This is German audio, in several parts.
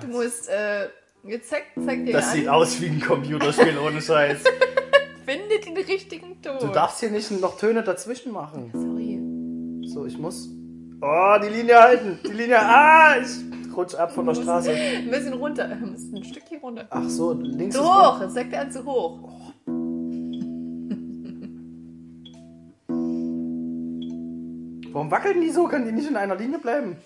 Du musst, äh, jetzt zeig, zeig dir Das an. sieht aus wie ein Computerspiel ohne Scheiß. Finde den richtigen Ton. Du darfst hier nicht noch Töne dazwischen machen. Sorry. So, ich muss. Oh, die Linie halten. Die Linie. Ah, ich rutsch ab von der Straße. Ein bisschen runter. Du musst ein Stückchen runter. Ach so, links Zu hoch. Jetzt sagt er an zu hoch. Warum wackeln die so? Können die nicht in einer Linie bleiben?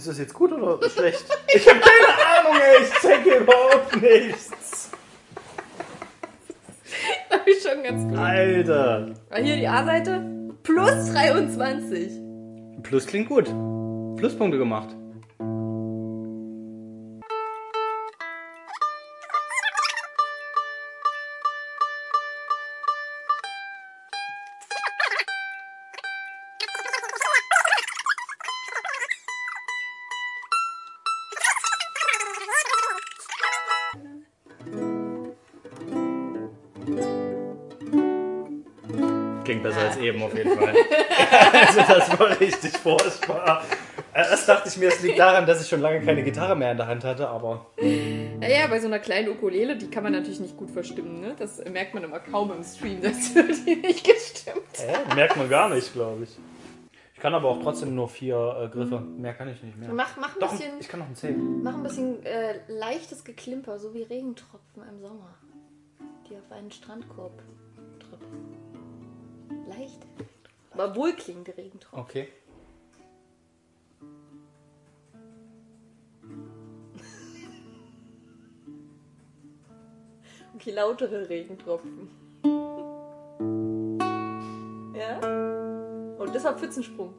Ist das jetzt gut oder schlecht? Ich habe keine Ahnung, ey. Ich checke überhaupt nichts. Das ist schon ganz gut. Alter. Hier die A-Seite. Plus 23. Plus klingt gut. Pluspunkte gemacht. Ich mir, es liegt daran, dass ich schon lange keine Gitarre mehr in der Hand hatte, aber Naja, bei so einer kleinen Ukulele, die kann man natürlich nicht gut verstimmen, ne? Das merkt man immer kaum im Stream, dass die nicht gestimmt. äh, merkt man gar nicht, glaube ich. Ich kann aber auch trotzdem nur vier äh, Griffe. Mehr kann ich nicht mehr. Mach, mach ein Doch, bisschen, ich kann noch einen Zehn. mach ein bisschen äh, leichtes Geklimper, so wie Regentropfen im Sommer, die auf einen Strandkorb tropfen. Leicht, aber wohlklingende Regentropfen. Okay. Okay, lautere Regentropfen. Ja? Und deshalb Pfützensprung.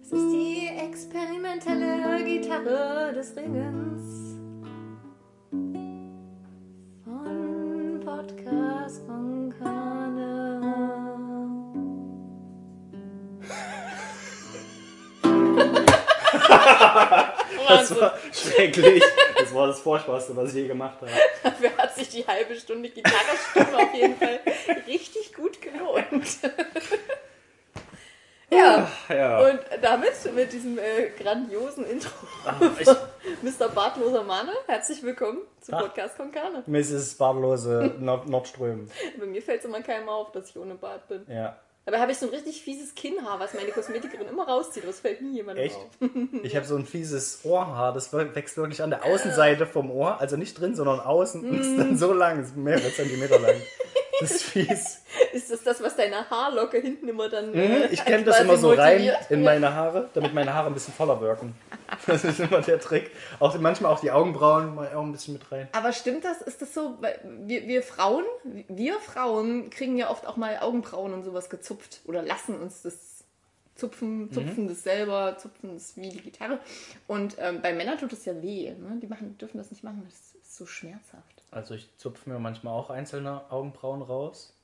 Es ist die experimentelle Gitarre des Ringens. War schrecklich. Das war das Furchtbarste, was ich je gemacht habe. Dafür hat sich die halbe Stunde Gitarrestimme auf jeden Fall richtig gut gelohnt. ja, Ja. und damit, mit diesem äh, grandiosen Intro, Ach, ich, Mr. Bartloser Mane, herzlich willkommen zu Ach. Podcast Konkane. Mrs. Bartlose Nord Nordström. Bei mir fällt es immer keinem auf, dass ich ohne Bart bin. Ja. Dabei habe ich so ein richtig fieses Kinnhaar, was meine Kosmetikerin immer rauszieht, es fällt nie jemandem Echt? auf. Ich habe so ein fieses Ohrhaar, das wächst wirklich an der Außenseite vom Ohr, also nicht drin, sondern außen und ist dann so lang, ist mehrere Zentimeter lang. Das ist fies. Ist das das, was deine Haarlocke hinten immer dann Mhm, äh, Ich kenne das immer so rein motiviert? in meine Haare, damit meine Haare ein bisschen voller wirken. Das ist immer der Trick. Auch manchmal auch die Augenbrauen mal auch ein bisschen mit rein. Aber stimmt das? Ist das so? Wir, wir Frauen, wir Frauen kriegen ja oft auch mal Augenbrauen und sowas gezupft oder lassen uns das zupfen, zupfen das selber, zupfen das wie die Gitarre. Und ähm, bei Männern tut es ja weh. Ne? Die machen, dürfen das nicht machen, das ist so schmerzhaft. Also ich zupfe mir manchmal auch einzelne Augenbrauen raus.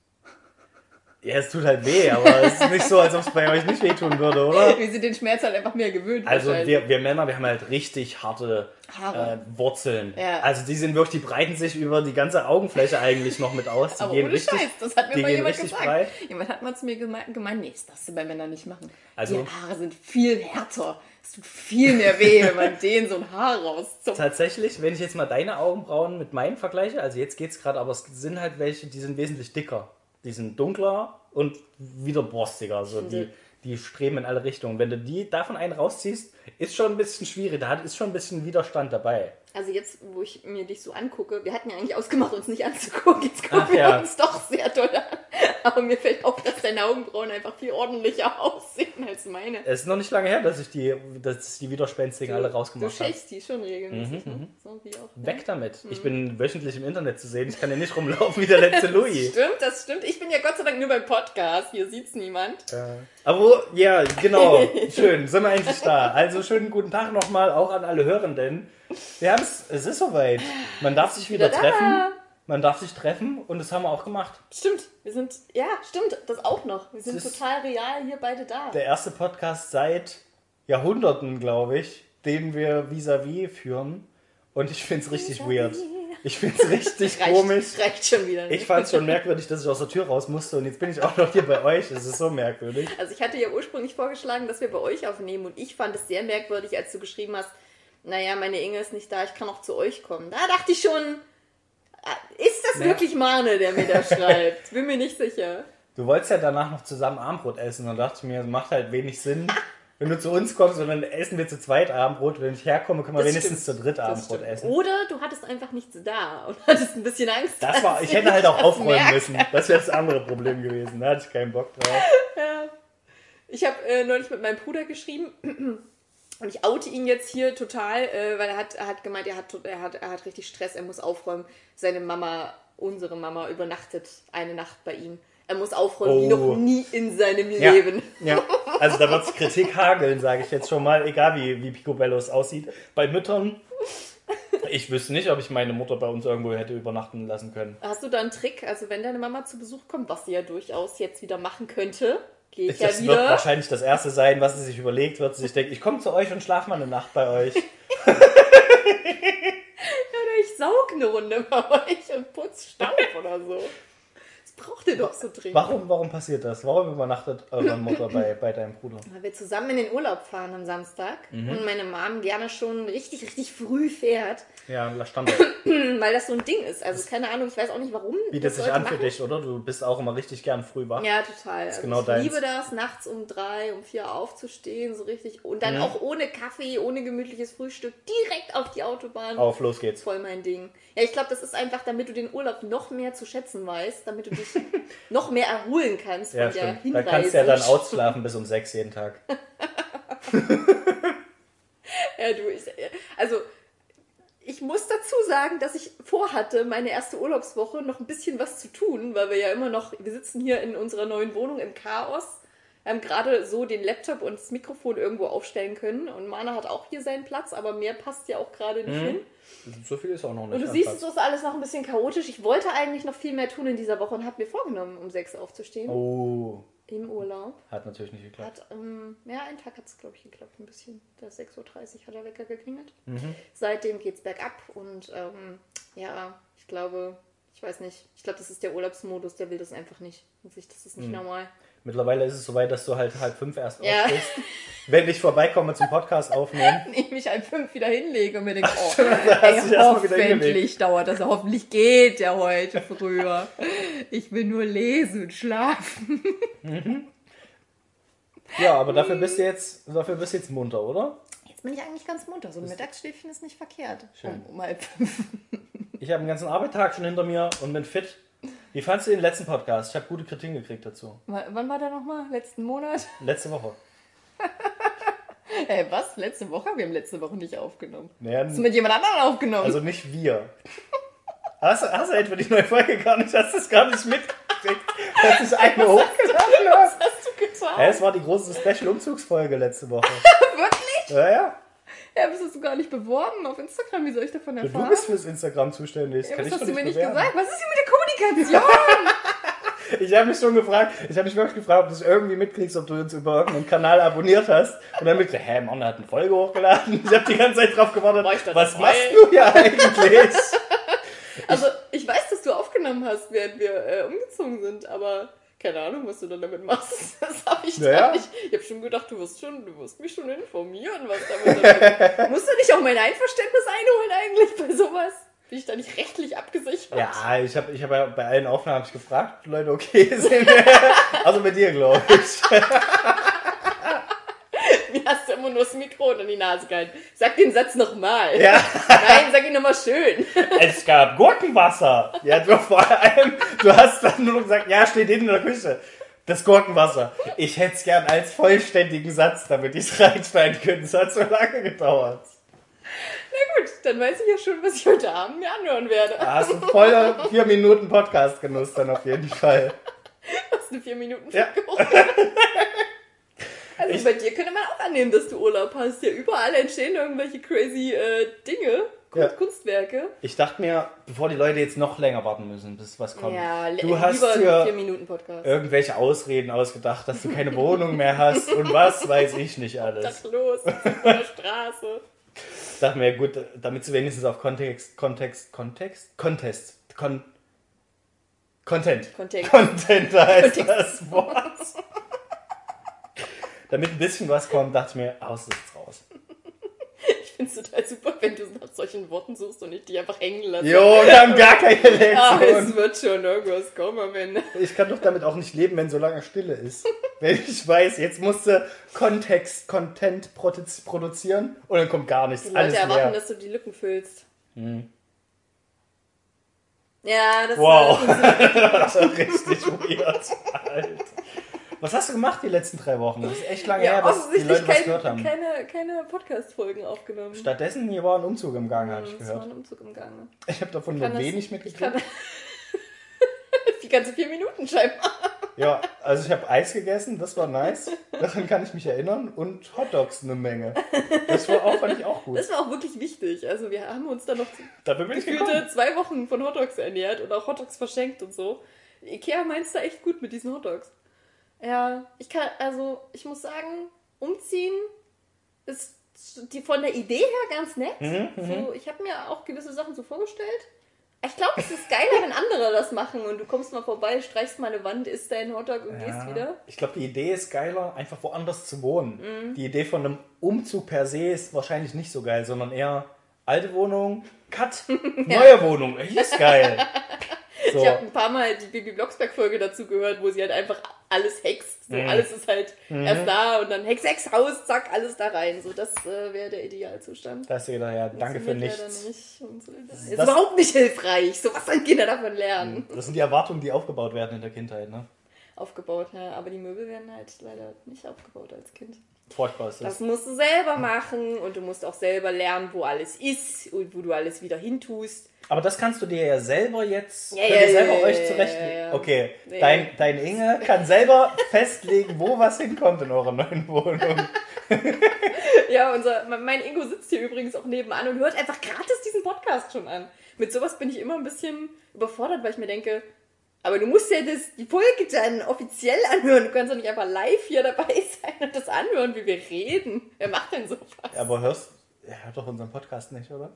Ja, es tut halt weh, aber es ist nicht so, als ob es bei euch nicht wehtun würde, oder? Wir sind den Schmerz halt einfach mehr gewöhnt. Also wir, wir Männer, wir haben halt richtig harte äh, Wurzeln. Ja. Also die sind wirklich, die breiten sich über die ganze Augenfläche eigentlich noch mit aus. Die aber gehen ohne richtig, Scheiß, das hat mir mal jemand gesagt. breit. Jemand hat mal zu mir gemeint, gemeint, nee, das darfst du bei Männern nicht machen. Also- die Haare sind viel härter. Es tut viel mehr weh, wenn man denen so ein Haar rauszupft. Tatsächlich, wenn ich jetzt mal deine Augenbrauen mit meinen vergleiche, also jetzt geht's gerade, aber es sind halt welche, die sind wesentlich dicker. Die sind dunkler und wieder borstiger. Also die, die streben in alle Richtungen. Wenn du die davon einen rausziehst, ist schon ein bisschen schwierig. Da ist schon ein bisschen Widerstand dabei. Also jetzt, wo ich mir dich so angucke, wir hatten ja eigentlich ausgemacht, uns nicht anzugucken. Jetzt gucken Ach wir ja. uns doch sehr doll an. Aber mir fällt auf, dass deine Augenbrauen einfach viel ordentlicher aussehen als meine. Es ist noch nicht lange her, dass ich die, dass die Widerspenstigen alle Du rausgemacht habe. schächst die schon regelmäßig, ne? So wie auch. Weg damit. Ich bin wöchentlich im Internet zu sehen. Ich kann ja nicht rumlaufen wie der letzte Louis. Stimmt, das stimmt. Ich bin ja Gott sei Dank nur beim Podcast. Hier sieht's niemand. Äh, Aber wo, ja, genau. Schön, sind wir endlich da. Also schönen guten Tag nochmal auch an alle Hörenden. Wir haben es, es ist soweit. Man darf sich wieder wieder da. Man darf sich treffen und das haben wir auch gemacht. Stimmt, wir sind, ja, stimmt, das auch noch. Wir sind Es total real hier beide da. Der erste Podcast seit Jahrhunderten, glaube ich, den wir vis-à-vis führen. Und ich finde es richtig weird. Ich finde es richtig reicht, komisch. Reicht schon wieder. Ich fand es schon merkwürdig, dass ich aus der Tür raus musste und jetzt bin ich auch noch hier bei euch. Das ist so merkwürdig. Also ich hatte ja ursprünglich vorgeschlagen, dass wir bei euch aufnehmen und ich fand es sehr merkwürdig, als du geschrieben hast, naja, meine Inge ist nicht da, ich kann auch zu euch kommen. Da dachte ich schon, ist das Naja. wirklich Mane, der mir da schreibt? Bin mir nicht sicher. Du wolltest ja danach noch zusammen Abendbrot essen und dachte mir, das macht halt wenig Sinn, wenn du zu uns kommst und dann essen wir zu zweit Abendbrot. Wenn ich herkomme, können wir Das wenigstens stimmt. zu dritt Abendbrot essen. Oder du hattest einfach nichts da und hattest ein bisschen Angst. Das war, ich hätte halt auch aufräumen merkt. müssen. Das wäre das andere Problem gewesen. Da hatte ich keinen Bock drauf. Ja. Ich habe äh, neulich mit meinem Bruder geschrieben und ich oute ihn jetzt hier total, äh, weil er hat, er hat gemeint, er hat, er, hat, er hat richtig Stress, er muss aufräumen. Seine Mama, unsere Mama, übernachtet eine Nacht bei ihm. Er muss aufräumen wie Oh. noch nie in seinem Ja, Leben. ja. Also da wird Kritik hageln, sage ich jetzt schon mal, egal wie, wie Picobellos aussieht. Bei Müttern, ich wüsste nicht, ob ich meine Mutter bei uns irgendwo hätte übernachten lassen können. Hast du da einen Trick? Also wenn deine Mama zu Besuch kommt, was sie ja durchaus jetzt wieder machen könnte, gehe ich ja Das wird wieder. wahrscheinlich das erste sein, was sie sich überlegt, wird sie sich denken, ich komme zu euch und schlafe mal eine Nacht bei euch. Oder ich saug eine Runde bei euch und putz Staub oder so. Braucht ihr doch so dringend. Warum, warum passiert das? Warum übernachtet eure Mutter bei, bei deinem Bruder? Weil wir zusammen in den Urlaub fahren am Samstag Mhm. und meine Mom gerne schon richtig, richtig früh fährt, Ja, Standard. weil das so ein Ding ist. Also keine Ahnung, ich weiß auch nicht warum. Bietet das sich an für machen. dich, oder? Du bist auch immer richtig gern früh wach. Ja, total. Also genau ich deins. liebe das, nachts um drei, um vier aufzustehen, so richtig. Und dann Mhm. auch ohne Kaffee, ohne gemütliches Frühstück, direkt auf die Autobahn. Auf, los geht's. Voll mein Ding. Ja, ich glaube, das ist einfach, damit du den Urlaub noch mehr zu schätzen weißt, damit du dich noch mehr erholen kannst Ja, von der stimmt. Da Hinreise. kannst du ja dann ausschlafen bis um sechs jeden Tag. Ja, du, ich, also ich muss dazu sagen, dass ich vorhatte, meine erste Urlaubswoche noch ein bisschen was zu tun, weil wir ja immer noch, wir sitzen hier in unserer neuen Wohnung im Chaos, haben gerade so den Laptop und das Mikrofon irgendwo aufstellen können und Mana hat auch hier seinen Platz, aber mehr passt ja auch gerade nicht hin. So viel ist auch noch nicht. Und du siehst, Platz. es ist alles noch ein bisschen chaotisch. Ich wollte eigentlich noch viel mehr tun in dieser Woche und habe mir vorgenommen, um sechs aufzustehen. Oh, Im Urlaub. hat natürlich nicht geklappt. Hat, ähm, ja, einen Tag hat es, glaube ich, geklappt, ein bisschen. Da ist 6.30 Uhr hat der Wecker geklingelt. Mhm. Seitdem geht es bergab und ähm, ja, ich glaube, ich weiß nicht, ich glaube, das ist der Urlaubsmodus, der will das einfach nicht. Und sich, das ist Mhm. nicht normal. Mittlerweile ist es soweit, dass du halt halb fünf erst Ja. aufstehst. Wenn ich vorbeikomme zum Podcast aufnehmen. Ich mich halb fünf wieder hinlege und mir denke, oh, du ey, hoffentlich dauert das, hoffentlich geht der heute früher. Ich will nur lesen und schlafen. Ja, aber dafür bist du jetzt, dafür bist du jetzt munter, oder? Jetzt bin ich eigentlich ganz munter. So ein Mittagsschläfchen ist nicht verkehrt. Schön. Um, um halb fünf. Ich habe einen ganzen Arbeitstag schon hinter mir und bin fit. Wie fandst du den letzten Podcast? Ich habe gute Kritiken gekriegt dazu. W- Wann war der nochmal? Letzten Monat? Letzte Woche. Ey, was? Letzte Woche? Wir haben letzte Woche nicht aufgenommen. Naja, Hast du mit jemand anderem aufgenommen? also nicht wir. Hast, du- hast du etwa die neue Folge gar nicht? Hast du es gar nicht mitgekriegt? Dass ich eine hochgeladen was habe? hast du getan? Ja, es war die große Special-Umzugsfolge letzte Woche. Wirklich? Ja, ja. Ja, bist du gar nicht beworben auf Instagram? Wie soll ich davon Du erfahren? bist fürs Instagram zuständig. ja, Kann was ich hast doch du mir nicht bewerben. gesagt? Was ist hier mit der Kommunikation? Ich habe mich schon gefragt, ich habe mich wirklich gefragt, ob du es irgendwie mitkriegst, ob du uns über irgendeinen Kanal abonniert hast. Und dann mitgekriegt, hä, Mann, der hat eine Folge hochgeladen. Ich habe die ganze Zeit drauf gewartet. Was dabei? machst du hier eigentlich? also, ich weiß, dass du aufgenommen hast, während wir äh, umgezogen sind, aber keine Ahnung, was du dann damit machst. Das habe ich Naja. nicht. Ich habe schon gedacht, du wirst, schon, du wirst mich schon informieren, was damit dann Musst du nicht auch mein Einverständnis einholen eigentlich bei sowas? Bin ich da nicht rechtlich abgesichert? Ja, ich habe ich hab ja bei allen Aufnahmen gefragt, ob Leute okay sind. also bei dir, glaube ich. Immer nur das Mikro unter die Nase gehalten. Sag den Satz nochmal. Ja, Nein, sag ihn nochmal schön. es gab Gurkenwasser. Ja, du vor allem, du hast dann nur gesagt, ja, steht hinten in der Küche. Das Gurkenwasser. Ich hätte es gern als vollständigen Satz, damit ich es reinschneiden könnte. Es hat so lange gedauert. Na gut, dann weiß ich ja schon, was ich heute Abend mir anhören werde. Da hast du voller 4 Minuten Podcast-Genuss dann auf jeden Fall. Hast du vier Minuten Ja. Also Ich- bei dir könnte man auch annehmen, dass du Urlaub hast. Ja, überall entstehen irgendwelche crazy äh, Dinge, Ja. Kunstwerke. Ich dachte mir, bevor die Leute jetzt noch länger warten müssen, bis was kommt. Ja, du hast dir irgendwelche Ausreden ausgedacht, dass du keine Wohnung mehr hast und was weiß ich nicht alles. Das los, auf der Straße. Ich dachte mir, gut, damit sie wenigstens auf Kontext, Kontext, Kontext, Contest, Kon, Content. Kontext. Content heißt Kontext. das Wort. Damit ein bisschen was kommt, dachte ich mir, aus ist raus. Ich finde es total super, wenn du nach solchen Worten suchst und ich die einfach hängen lasse. Jo, wir haben gar keine Ah, es wird schon irgendwas kommen am Ende. Ich kann doch damit auch nicht leben, wenn so lange Stille ist. Wenn ich weiß, jetzt musste Kontext, Content produ- produzieren und dann kommt gar nichts. Die alles Leute erwarten, leer. dass du die Lücken füllst. Ja, das Wow. Das ist richtig weird. Alter. Was hast du gemacht die letzten drei Wochen? Das ist echt lange ja, her, dass die Leute was kein, gehört haben. keine, keine Podcast-Folgen aufgenommen. Stattdessen, hier war ein Umzug im Gang, habe ich Es war gehört. ein Umzug im Gange. Ich habe davon nur wenig mitgekriegt. die ganze vier Minuten scheinbar. Ja, also ich habe Eis gegessen, das war nice. Daran kann ich mich erinnern. Und Hotdogs eine Menge. Das war auch, fand ich auch gut. Das war auch wirklich wichtig. Also wir haben uns dann noch gekommen. zwei Wochen von Hotdogs ernährt und auch Hotdogs verschenkt und so. Ikea meint's da echt gut mit diesen Hotdogs. Ja, ich kann, also ich muss sagen, umziehen ist die von der Idee her ganz nett. Mhm, so, ich habe mir auch gewisse Sachen so vorgestellt. Ich glaube, es ist geiler, wenn andere das machen und du kommst mal vorbei, streichst mal eine Wand, isst deinen Hotdog und gehst wieder. Ich glaube, die Idee ist geiler, einfach woanders zu wohnen. Mhm. Die Idee von einem Umzug per se ist wahrscheinlich nicht so geil, sondern eher alte Wohnung, Cut, neue Wohnung. Hier ist geil. So. Ich habe ein paar Mal die Bibi Blocksberg-Folge dazu gehört, wo sie halt einfach alles hext. So, Mhm. alles ist halt erst da und dann Hex, Hex, Haus, zack, alles da rein. So, das äh, wäre der Idealzustand. Da hast du gedacht, ja, danke für nichts. Nicht. So. Das ist Das- überhaupt nicht hilfreich. So, was sollen Kinder davon lernen? Das sind die Erwartungen, die aufgebaut werden in der Kindheit. Ne? Aufgebaut, ja. Aber die Möbel werden halt leider nicht aufgebaut als Kind. Furchtbar ist das. Das musst du selber machen und du musst auch selber lernen, wo alles ist und wo du alles wieder hintust. Aber das kannst du dir ja selber jetzt, Ja, ja, ihr selber ja, euch ja, zurechtlegen. ja, ja. Okay, dein, dein Inge kann selber festlegen, wo was hinkommt in eurer neuen Wohnung. Ja, unser, mein Ingo sitzt hier übrigens auch nebenan und hört einfach gratis diesen Podcast schon an. Mit sowas bin ich immer ein bisschen überfordert, weil ich mir denke, aber du musst ja das, die Folge dann offiziell anhören. Du kannst doch nicht einfach live hier dabei sein und das anhören, wie wir reden. Wer macht denn sowas? Aber hörst, hört doch unseren Podcast nicht, oder?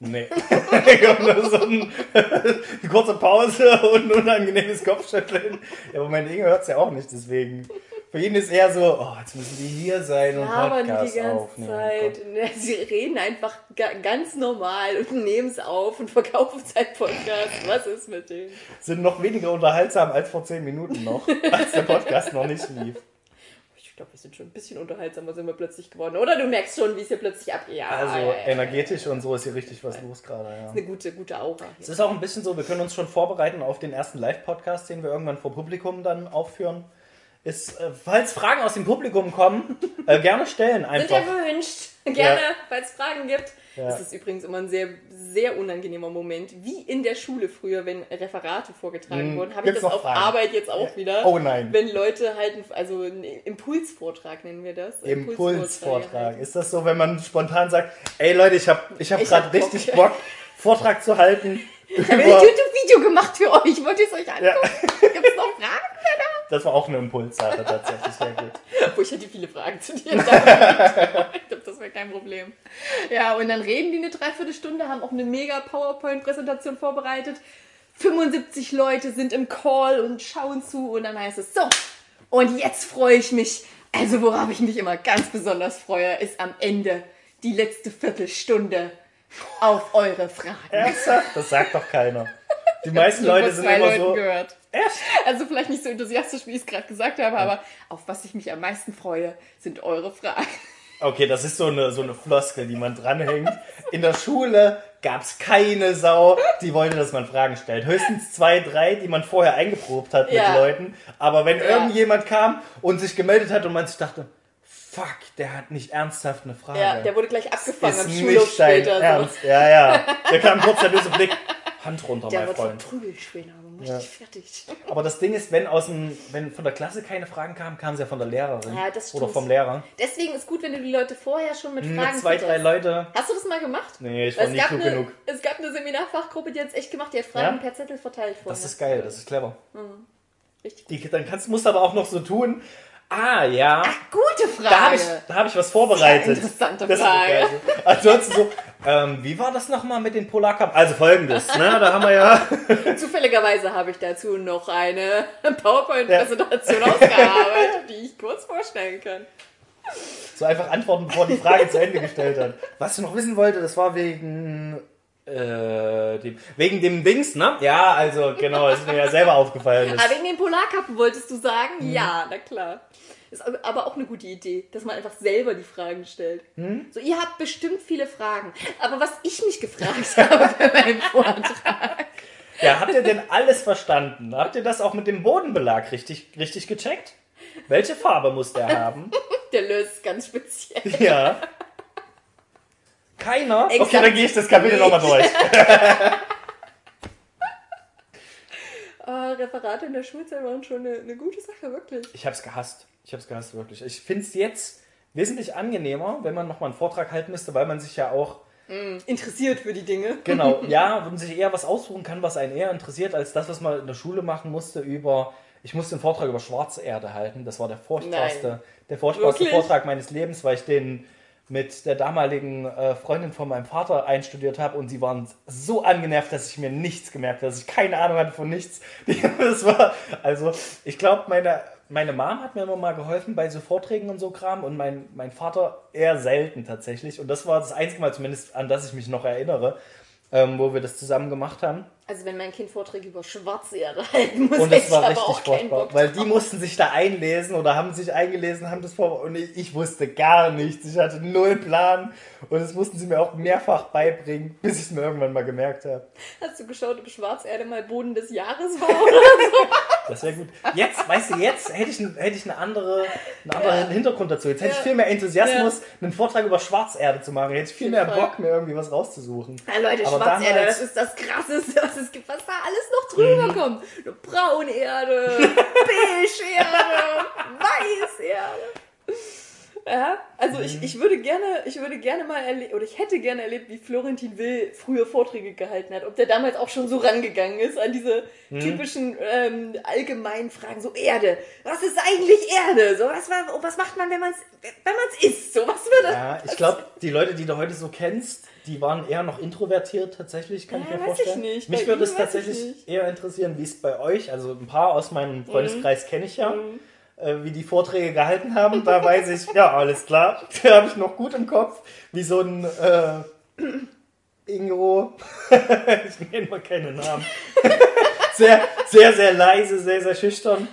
Nee. So ein, eine kurze Pause und ein unangenehmes Kopfschütteln. Ja, aber mein Inge hört es ja auch nicht, deswegen. Für ihn ist eher so, oh, jetzt müssen die hier sein und Aber die Podcast ganze aufnehmen. Zeit. Ja, Sie reden einfach ga, ganz normal und nehmen es auf und verkaufen sein Podcast. Was ist mit denen? Sind noch weniger unterhaltsam als vor zehn Minuten noch, als der Podcast noch nicht lief. Ich glaube, wir sind schon ein bisschen unterhaltsamer sind wir plötzlich geworden. Oder du merkst schon, wie es hier plötzlich abgeht. Ja, Also ja, ja, energetisch und so ist hier richtig was los gerade, ja. Eine gute, gute Aura. Es ist auch ein bisschen so, wir können uns schon vorbereiten auf den ersten Live-Podcast, den wir irgendwann vor Publikum dann aufführen. Ist, äh, falls Fragen aus dem Publikum kommen, äh, gerne stellen Sind einfach. ja gewünscht. Gerne, Ja. falls es Fragen gibt. Ja. Das ist übrigens immer ein sehr, sehr unangenehmer Moment. Wie in der Schule früher, wenn Referate vorgetragen Hm, wurden, habe ich das auf Fragen? Arbeit jetzt auch wieder. Oh nein. Wenn Leute halten, also einen Impulsvortrag nennen wir das. Impulsvortrag. Ist das so, wenn man spontan sagt, ey Leute, ich habe ich hab gerade richtig Bock, Vortrag zu halten Ich habe ein. YouTube-Video gemacht für euch. Wollt ihr es euch angucken? Gibt es noch Fragen? Das war auch eine Impulssache tatsächlich, sehr gut. Wo ich hätte viele Fragen zu dir. ich glaube, das wäre kein Problem. Ja, und dann reden die eine Dreiviertelstunde, haben auch eine mega PowerPoint-Präsentation vorbereitet. 75 Leute sind im Call und schauen zu und dann heißt es so. Und jetzt freue ich mich. Also worauf ich mich immer ganz besonders freue, ist am Ende die letzte Viertelstunde auf eure Fragen. Ernsthaft? Das sagt doch keiner. Die meisten Leute sind immer Leuten so... gehört. Echt? Also vielleicht nicht so enthusiastisch, wie ich es gerade gesagt habe, aber auf was ich mich am meisten freue, sind eure Fragen. Okay, das ist so eine, so eine Floskel, die man dranhängt. In der Schule gab's keine Sau, die wollte, dass man Fragen stellt. Höchstens zwei, drei, die man vorher eingeprobt hat Ja. mit Leuten. Aber wenn Ja. irgendjemand kam und sich gemeldet hat und man sich dachte, fuck, der hat nicht ernsthaft eine Frage. Ja, der wurde gleich abgefangen ist am nicht dein später. So. Ernst. Ja, ja. Der kam kurz der böse Blick. Hand runter, Der mein Freund. verprügelt später, aber mach Ja. dich fertig. Aber das Ding ist, wenn aus dem, wenn von der Klasse keine Fragen kamen, kamen sie ja von der Lehrerin. Ja, das Oder stimmt. vom Lehrer. Deswegen ist gut, wenn du die Leute vorher schon mit Fragen Mit zwei, drei. Leute. Hast du das mal gemacht? Nee, ich Weil war nicht klug eine, genug. Es gab eine Seminarfachgruppe, die hat es echt gemacht. Die hat Fragen Ja? per Zettel verteilt vorher. Das ist geil, das ist clever. Richtig gut. Die, dann kannst, musst du aber auch noch so tun, Ah, ja. Gute Frage. Da habe ich, da hab ich was vorbereitet. Sehr interessante Frage. Ansonsten so, ähm, wie war das nochmal mit den Polarkappen? Also folgendes, ne? Da haben wir ja. Zufälligerweise habe ich dazu noch eine PowerPoint-Präsentation ausgearbeitet, die ich kurz vorstellen kann. So einfach antworten, bevor die Frage zu Ende gestellt hat. Was du noch wissen wollte, das war wegen. Äh, dem, wegen dem Dings, ne? Ja, also genau, ist mir ja selber aufgefallen. Ah, wegen den Polarkappen wolltest du sagen? Mhm. Ja, na klar. Ist aber- aber auch eine gute Idee, dass man einfach selber die Fragen stellt. Mhm. So, ihr habt bestimmt viele Fragen. Aber was ich mich gefragt habe für meinen Vortrag. Ja, habt ihr denn alles verstanden? Habt ihr das auch mit dem Bodenbelag richtig, richtig gecheckt? Welche Farbe muss der haben? Der löst ganz speziell. Ja. Keiner? Okay, Exakt. dann gehe ich das Kapitel Nee. nochmal durch. Ah, Referate in der Schulzeit waren schon eine, eine gute Sache, wirklich. Ich hab's gehasst. Ich hab's gehasst, wirklich. Ich find's jetzt wesentlich angenehmer, wenn man nochmal einen Vortrag halten müsste, weil man sich ja auch, Interessiert für die Dinge. genau, ja, wenn man sich eher was aussuchen kann, was einen eher interessiert, als das, was man in der Schule machen musste über, ich musste einen Vortrag über schwarze Erde halten. Das war der furchtbarste, Nein. der furchtbarste Wirklich? Vortrag meines Lebens, weil ich den mit der damaligen äh, Freundin von meinem Vater einstudiert habe und sie waren so angenervt, dass ich mir nichts gemerkt habe, dass ich keine Ahnung hatte von nichts. Das war, also ich glaube, meine, meine Mom hat mir immer mal geholfen bei so Vorträgen und so Kram und mein, mein Vater eher selten tatsächlich. Und das war das einzige Mal zumindest, an das ich mich noch erinnere, ähm, wo wir das zusammen gemacht haben. Also wenn mein Kind Vorträge über Schwarzerde halten muss, Und das ich war richtig auch furchtbar, Bock weil die mussten sich da einlesen oder haben sich eingelesen, haben das vor und ich, ich wusste gar nichts. Ich hatte null Plan und das mussten sie mir auch mehrfach beibringen, bis ich es mir irgendwann mal gemerkt habe. Hast du geschaut, ob Schwarzerde mal Boden des Jahres war? Oder? Das wäre gut. Jetzt, weißt du, jetzt hätte ich, hätte ich eine andere, einen anderen Hintergrund dazu. Jetzt hätte ich Ja. viel mehr Enthusiasmus, einen Vortrag über Schwarzerde zu machen. Hätte ich viel jeden mehr. Bock, mir irgendwie was rauszusuchen. Ja, Leute, Aber Schwarzerde, damals- das ist das Krasseste, was es gibt, was da alles noch drüber Mhm. kommt. Eine Braunerde, Beigeerde, Weißerde. Ja, also Mhm. ich, ich würde gerne, ich würde gerne mal erleben, oder ich hätte gerne erlebt, wie Florentin Will früher Vorträge gehalten hat. Ob der damals auch schon so rangegangen ist an diese Mhm. typischen ähm, allgemeinen Fragen, so Erde. Was ist eigentlich Erde? So, was, was macht man, wenn man es wenn man's isst? So, was würde Ja, ich glaube, die Leute, die du heute so kennst, die waren eher noch introvertiert tatsächlich, kann ich Ja, mir weiß ich vorstellen. nicht. Mich würde es ich tatsächlich eher interessieren, wie es bei euch, also ein paar aus meinem Freundeskreis kenne ich ja, äh, wie die Vorträge gehalten haben. Da weiß ich, ja, alles klar, da habe ich noch gut im Kopf, wie so ein äh, Ingo, ich nenne mal keine Namen, sehr, sehr, sehr leise, sehr, sehr schüchtern.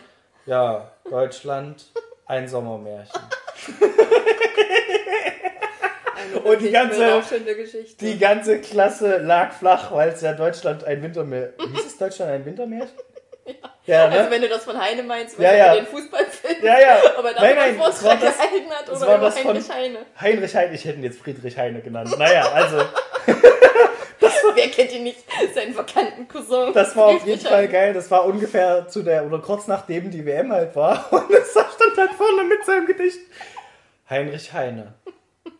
Ja, Deutschland, ein Sommermärchen. Eine Und die ganze-. Die ganze Klasse lag flach, weil es ja Deutschland ein Wintermärchen. Hieß es Deutschland ein Wintermärchen? Ja, Also ne? wenn du das von Heine meinst, Ja, wenn ja. du den Fußballfilm, Ja, ja. ob er da Nein, nein, es war das, gehalten hat oder war das Heinrich Heine. Heinrich Heine, ich hätte ihn jetzt Friedrich Heine genannt. Naja, also, Wer kennt ihn nicht? Seinen verkannten Cousin. das war auf jeden Fall geil. Das war ungefähr zu der, oder kurz nachdem die WM halt war. Und es stand halt vorne mit seinem Gedicht. Heinrich Heine,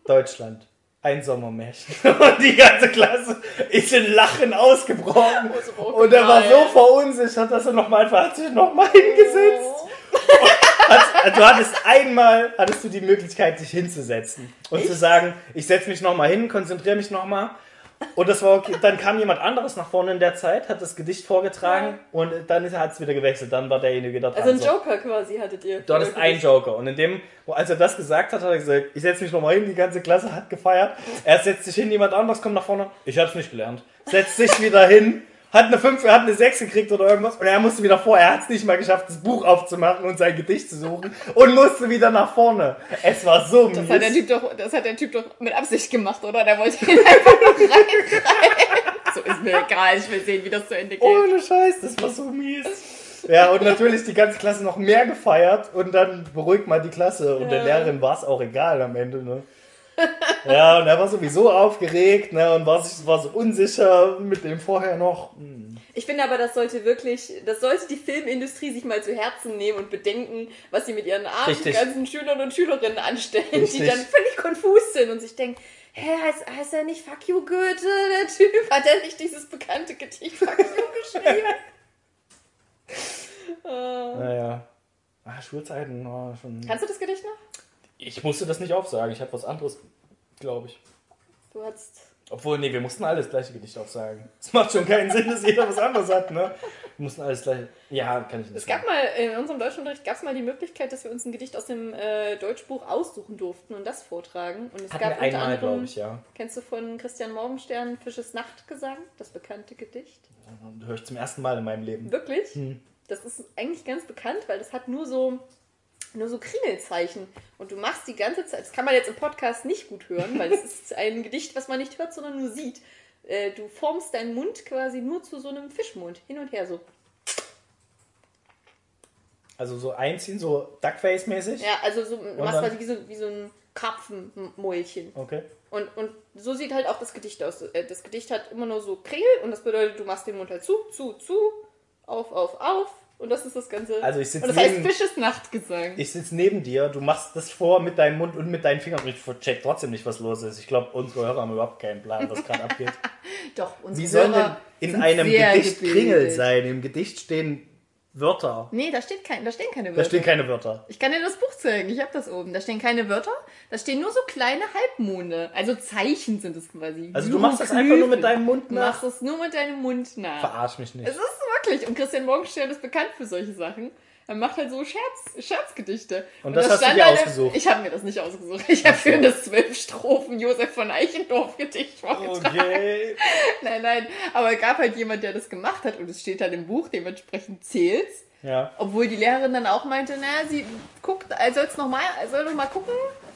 Deutschland, ein Sommermärchen. Und die ganze Klasse ist in Lachen ausgebrochen. Oh, Und er war so verunsichert, dass er nochmal einfach hat sich nochmal hingesetzt. Oh. Hat, du hattest einmal, hattest du die Möglichkeit, dich hinzusetzen und zu sagen, ich setze mich nochmal hin, konzentriere mich nochmal. Und das war okay. Dann kam jemand anderes nach vorne in der Zeit, hat das Gedicht vorgetragen und dann hat es wieder gewechselt. Dann war derjenige wieder dran. Also ein. Joker quasi hattet ihr. Du hattest einen Joker. Und in dem, als er das gesagt hat, hat er gesagt, ich setze mich nochmal hin, die ganze Klasse hat gefeiert. Er setzt sich hin, jemand anderes kommt nach vorne. Ich hab's nicht gelernt. Setzt sich wieder hin, hat eine 5, hat eine 6 gekriegt oder irgendwas. Und er musste wieder vor. Er hat es nicht mal geschafft, das Buch aufzumachen und sein Gedicht zu suchen. Und musste wieder nach vorne. Es war so Das hat, der mies. typ doch, das hat der Typ doch mit Absicht gemacht, oder? Der wollte ihn einfach nur reinschreien. So ist mir egal, ich will sehen, wie das zu Ende geht. Ohne Scheiß, das war so mies. Ja, und natürlich die ganze Klasse noch mehr gefeiert und dann beruhigt mal die Klasse. Und der. Lehrerin war es auch egal am Ende, ne? Ja, und er war sowieso aufgeregt, ne, und war, sich, war so unsicher mit dem vorher noch. Hm. Ich finde aber, das sollte wirklich, das sollte die Filmindustrie sich mal zu Herzen nehmen und bedenken, was sie mit ihren armen Richtig. ganzen Schülern und Schülerinnen anstellen, die Richtig. dann völlig konfus sind und sich denken, hä, heißt, heißt er nicht Fuck you Goethe, der Typ? Hat er nicht dieses bekannte Gedicht Fuck you geschrieben? Ah. Naja. Ah, Schulzeiten war schon. Kannst du das Gedicht noch? Ich musste das nicht aufsagen, ich hatte was anderes, glaube ich. Du hattest. Obwohl, nee, wir mussten alle das gleiche Gedicht aufsagen. Es macht schon keinen Sinn, dass jeder was anderes hat, ne? Wir mussten alles gleich. Ja, kann ich nicht Es gab mal, in unserem Deutschunterricht gab es mal die Möglichkeit, dass wir uns ein Gedicht aus dem äh, Deutschbuch aussuchen durften und das vortragen. Und es Hatten gab unter einmal, glaube ich, ja. kennst du von Christian Morgenstern Fisches Nachtgesang, das bekannte Gedicht? Höre ich zum ersten Mal in meinem Leben. Wirklich? Hm. Das ist eigentlich ganz bekannt, weil das hat nur so, nur so Kringelzeichen. Und du machst die ganze Zeit, das kann man jetzt im Podcast nicht gut hören, weil es ist ein Gedicht, was man nicht hört, sondern nur sieht. Äh, Du formst deinen Mund quasi nur zu so einem Fischmund, hin und her so. Also so einziehen, so Duckface-mäßig. Ja, also so, du machst quasi wie so, wie so ein Karpfenmäulchen. Okay. Und, und so sieht halt auch das Gedicht aus. Äh, Das Gedicht hat immer nur so Kringel und das bedeutet, du machst den Mund halt zu, zu, zu, auf, auf, auf. Und das ist das Ganze. Also ich sitz und das heißt neben- Fisches Nachtgesang. Ich sitze neben dir, du machst das vor mit deinem Mund und mit deinen Fingern. Ich check trotzdem nicht, was los ist. Ich glaube, unsere Hörer haben überhaupt keinen Plan, was gerade abgeht. Doch, unsere Wie sollen denn Hörer in einem Gedicht gebildet. Kringel sein? Im Gedicht stehen Wörter. Nee, da, steht kein, da stehen keine Da Wörter. stehen keine Wörter. ich kann dir das Buch zeigen, ich habe das oben. Da stehen keine Wörter, da stehen nur so kleine Halbmonde. Also Zeichen sind es quasi. Also du machst das einfach nur mit deinem Mund Du nach? machst es nur mit deinem Mund nach. Verarsch mich nicht. Es ist wirklich. Und Christian Morgenstern ist bekannt für solche Sachen. Er macht halt so Scherz, Scherzgedichte. Und das hast du dir halt ausgesucht? Ich habe mir das nicht ausgesucht. Ich habe für das zwölf Strophen Josef von Eichendorff Gedicht vorgetragen. Okay. Nein, nein. Aber es gab halt jemand, der das gemacht hat und es steht dann im Buch, dementsprechend zählt's. Ja. Obwohl die Lehrerin dann auch meinte, na, sie guckt, er soll noch mal, er soll noch mal gucken.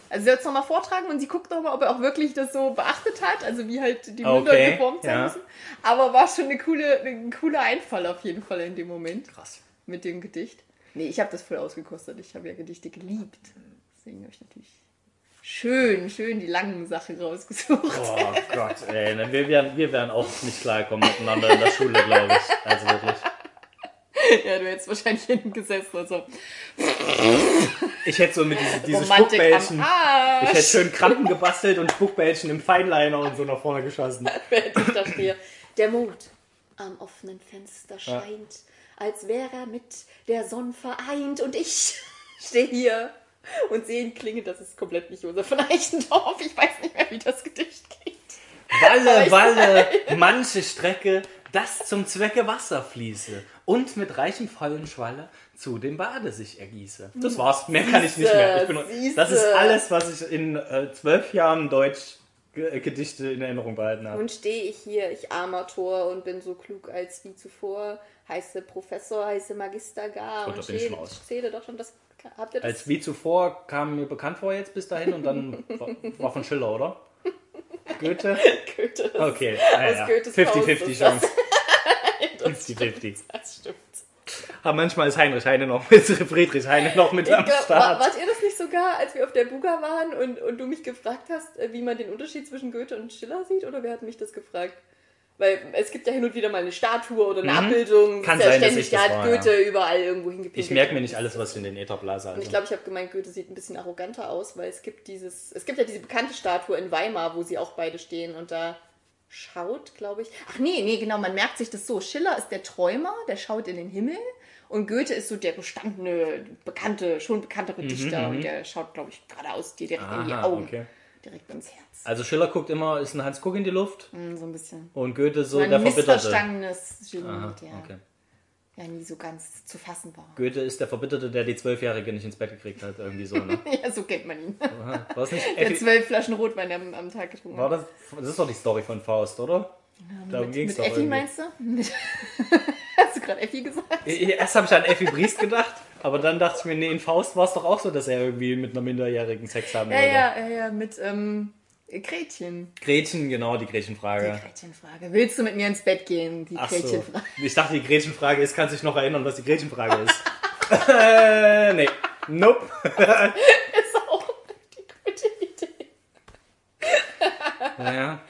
Also sie soll es noch mal vortragen und sie guckt noch mal, ob er auch wirklich das so beachtet hat, also wie halt die Münder Okay, geformt sein ja. müssen. Aber war schon eine coole, ein cooler Einfall auf jeden Fall in dem Moment Krass. mit dem Gedicht. Nee, ich habe das voll ausgekostet. Ich habe ja Gedichte geliebt. Deswegen habe ich natürlich schön, schön die langen Sachen rausgesucht. Oh Gott, ey. Wir werden, wir werden auch nicht klarkommen miteinander in der Schule, glaube ich. Also wirklich. Ja, du hättest wahrscheinlich hinten gesessen. Also Ich hätte so mit diesen diese Spuckbällchen. Ich hätte schön Krampen gebastelt und Spuckbällchen im Feinliner und so nach vorne geschossen. Während ich da stehe. Der Mond am offenen Fenster scheint, als wäre er mit der Sonne vereint. Und ich stehe hier und sehe ihn klingen. Das ist komplett nicht Josef von Eichendorff. Ich weiß nicht mehr, wie das Gedicht geht. Walle, Walle, manche Strecke, das zum Zwecke Wasser fließe und mit reichem vollen Schwalle zu dem Bade sich ergieße. Das war's, mehr kann ich nicht mehr. Ich bin, das ist alles, was ich in äh, zwölf Jahren Deutsch Gedichte in Erinnerung behalten habe. Nun stehe ich hier, ich armer Tor, und bin so klug als wie zuvor. Heiße Professor, heiße Magister gar. Oh, da und bin ich zähle, schon raus. zähle doch schon das. Habt ihr das? Als wie zuvor kam mir bekannt vor jetzt bis dahin und dann war, war von Schiller, oder? Goethe? Goethe. Okay, Aus ja. Goethes Faust 50-50 ist Chance. das. 50-50. Das stimmt. Aber manchmal ist Heinrich Heine noch mit Friedrich Heine noch mit Ich am glaub, Start. wart ihr das sogar, als wir auf der Buga waren und, und du mich gefragt hast, äh, wie man den Unterschied zwischen Goethe und Schiller sieht? Oder wer hat mich das gefragt? Weil es gibt ja hin und wieder mal eine Statue oder eine Abbildung. Mhm. Kann ist ja sein, dass ich das war, Goethe überall irgendwo hingepinkelt. Ich merke mir nicht alles, was in den Äther blase. Und Also. ich glaube, ich habe gemeint, Goethe sieht ein bisschen arroganter aus, weil es gibt dieses, es gibt ja diese bekannte Statue in Weimar, wo sie auch beide stehen und da schaut, glaube ich. Ach nee, nee, genau, man merkt sich das so. Schiller ist der Träumer, der schaut in den Himmel und Goethe ist so der gestandene, bekannte, schon bekanntere Dichter und der schaut, glaube ich, geradeaus dir direkt in die Mhm, Aha, Augen, okay. direkt ins Herz. Also Schiller guckt immer, ist ein Hans Guck in die Luft Mm, So ein bisschen. und Goethe so So ein der Verbitterte. missverstandenes Genie, Aha, der okay. ja nie so ganz zu fassen war. Goethe ist der Verbitterte, der die Zwölfjährige nicht ins Bett gekriegt hat. Irgendwie so, ne? Ja, so kennt man ihn. Aha. War nicht Der zwölf Flaschen Rotwein am, am Tag getrunken war das, das ist doch die Story von Faust, oder? Darum mit, ging's mit doch Effi irgendwie. meinst du? Du gerade Effi gesagt? Erst habe ich an Effi Briest gedacht, aber dann dachte ich mir, nee, in Faust war es doch auch so, dass er irgendwie mit einer Minderjährigen Sex haben Ja, wollte. ja, ja, ja, mit ähm, Gretchen. Gretchen, genau, die Die Gretchenfrage. Gretchenfrage. Willst du mit mir ins Bett gehen? Die Ach so. Gretchenfrage. Ich dachte, die Gretchenfrage ist, kannst du dich noch erinnern, was die Gretchenfrage ist? äh, nee. Nope. Ist auch die gute Idee. Naja,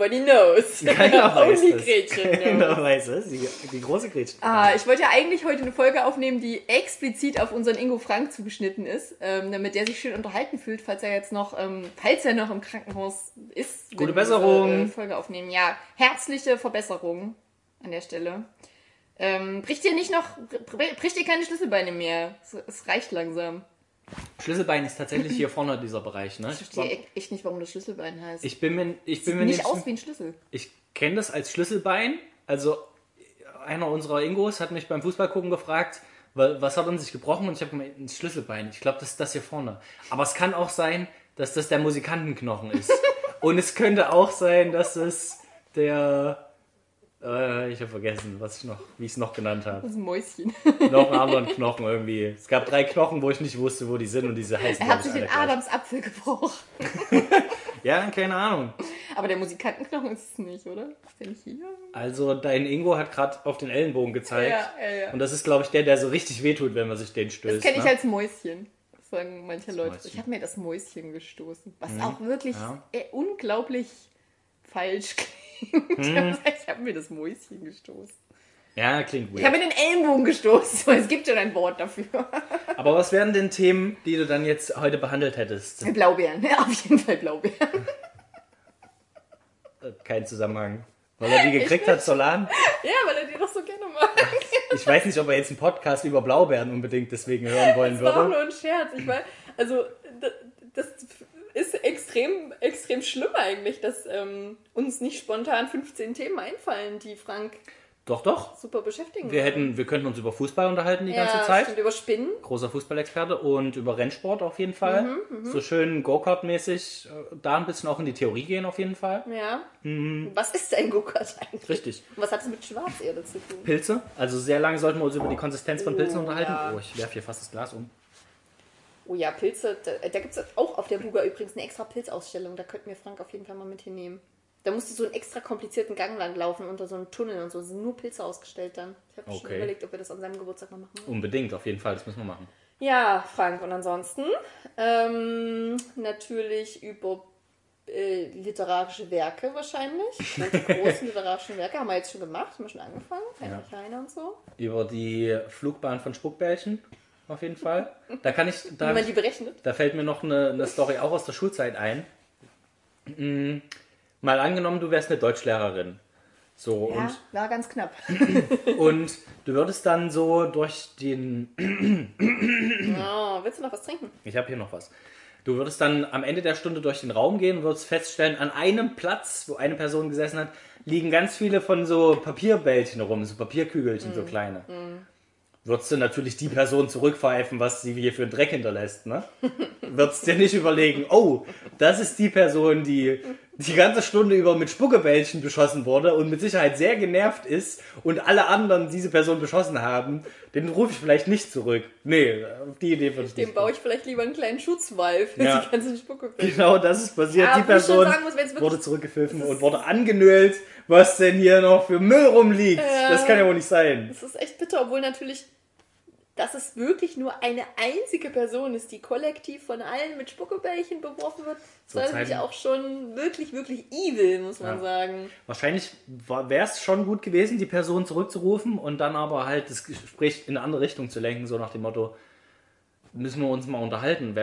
Nobody knows. keiner weiß Only es. Gretchen knows. Keiner weiß es. Die, die große Gretchen. Ah, ich wollte ja eigentlich heute eine Folge aufnehmen, die explizit auf unseren Ingo Frank zugeschnitten ist, ähm, damit der sich schön unterhalten fühlt, falls er jetzt noch, ähm, falls er noch im Krankenhaus ist. Gute wir diese, Besserung. äh, Folge aufnehmen. Ja, herzliche Verbesserung an der Stelle. Ähm, bricht dir nicht noch, br- bricht dir keine Schlüsselbeine mehr. Es, es reicht langsam. Schlüsselbein ist tatsächlich hier vorne dieser Bereich. Ne? Ich verstehe echt nicht, warum das Schlüsselbein heißt. Ich bin mir, ich bin Sieht mir nicht aus wie ein Schlüssel. ich kenne das als Schlüsselbein. Also einer unserer Ingos hat mich beim Fußballgucken gefragt, wa- was hat er sich gebrochen? Und ich habe gemeint, ein Schlüsselbein. Ich glaube, das ist das hier vorne. Aber es kann auch sein, dass das der Musikantenknochen ist. Und es könnte auch sein, dass es der äh, ich habe vergessen, was ich noch, wie ich es noch genannt habe. Das ist ein Mäuschen. Noch einen anderen Knochen irgendwie. Es gab drei Knochen, wo ich nicht wusste, wo die sind und diese heißen. Er hat ich, sich den. Adams Apfel gebrochen. Ja, keine Ahnung. Aber der Musikantenknochen ist es nicht, oder? Ist der nicht hier? Also dein Ingo hat gerade auf den Ellenbogen gezeigt. Ja, ja, ja. Und das ist, glaube ich, der, der so richtig wehtut, wenn man sich den stößt. Das kenne ich ne? als Mäuschen. Das sagen manche Leute. Mäuschen. Ich habe mir das Mäuschen gestoßen. Was auch wirklich ja. äh, unglaublich falsch klingt. Ich habe mir das Mäuschen gestoßen. Ja, klingt Ich habe weird. mir den Ellenbogen gestoßen. Es gibt schon ein Wort dafür. Aber was wären denn Themen, die du dann jetzt heute behandelt hättest? Blaubeeren. Ja, auf jeden Fall Blaubeeren. Äh, Kein Zusammenhang. Weil er die gekriegt hat, Solan. Ja, weil er die doch so gerne mag. Ich weiß nicht, ob er jetzt einen Podcast über Blaubeeren unbedingt deswegen hören wollen Das war auch würde. nur ein Scherz. Ich meine, also das ist extrem, extrem schlimm eigentlich, dass ähm, uns nicht spontan 15 Themen einfallen, die Frank Doch, doch. super beschäftigen. Wir, hätten, wir könnten uns über Fußball unterhalten die ja, ganze Zeit. Stimmt, über Spinnen. Großer Fußballexperte und über Rennsport auf jeden Fall. Mhm, so schön Go-Kart-mäßig äh, da ein bisschen auch in die Theorie gehen auf jeden Fall. Ja. Mhm. Was ist ein Go-Kart eigentlich? Richtig. Und was hat es mit Schwarzerde zu tun? Pilze. Also sehr lange sollten wir uns über die Konsistenz von Pilzen Oh, unterhalten. ja. Oh, ich werfe hier fast das Glas um. Oh ja, Pilze. Da, da gibt es auch auf der Buga übrigens eine extra Pilzausstellung. Da könnten wir Frank auf jeden Fall mal mit hinnehmen. Da musst du so einen extra komplizierten Gang lang laufen unter so einem Tunnel und so. Es sind nur Pilze ausgestellt dann. Ich habe schon Okay. überlegt, ob wir das an seinem Geburtstag mal machen wollen. Unbedingt, auf jeden Fall. Das müssen wir machen. Ja, Frank. Und ansonsten ähm, natürlich über äh, literarische Werke wahrscheinlich. Die großen literarischen Werke haben wir jetzt schon gemacht, haben wir schon angefangen. Heinrich Heine und so. Über die Flugbahn von Spuckbällchen. Auf jeden Fall. Da kann ich. Wie Da, man die berechnet. da fällt mir noch eine, eine Story auch aus der Schulzeit ein. Mm, Mal angenommen, du wärst eine Deutschlehrerin. So, Ja, war ganz knapp. und, und du würdest dann so durch den Oh, willst du noch was trinken? Ich habe hier noch was. Du würdest dann am Ende der Stunde durch den Raum gehen und würdest feststellen, an einem Platz, wo eine Person gesessen hat, liegen ganz viele von so Papierbällchen rum, so Papierkügelchen, so kleine. Würdest du natürlich die Person zurückpfeifen, was sie hier für einen Dreck hinterlässt, ne? Würdest dir nicht überlegen, oh, das ist die Person, die die ganze Stunde über mit Spuckebällchen beschossen wurde und mit Sicherheit sehr genervt ist und alle anderen diese Person beschossen haben, den rufe ich vielleicht nicht zurück. Nee, auf die Idee würde ich Dem nicht baue ich vielleicht lieber einen kleinen Schutzwall für Ja. die ganzen Spucke. Genau, das ist passiert. Ja, die Person muss, wurde zurückgepfiffen und wurde angenölt, was denn hier noch für Müll rumliegt. Ja. Das kann ja wohl nicht sein. Das ist echt bitter, obwohl natürlich, dass es wirklich nur eine einzige Person ist, die kollektiv von allen mit Spuckebällchen beworfen wird. Das ist natürlich auch schon wirklich, wirklich evil, muss man Ja. sagen. Wahrscheinlich wäre es schon gut gewesen, die Person zurückzurufen und dann aber halt das Gespräch in eine andere Richtung zu lenken, so nach dem Motto, müssen wir uns mal unterhalten.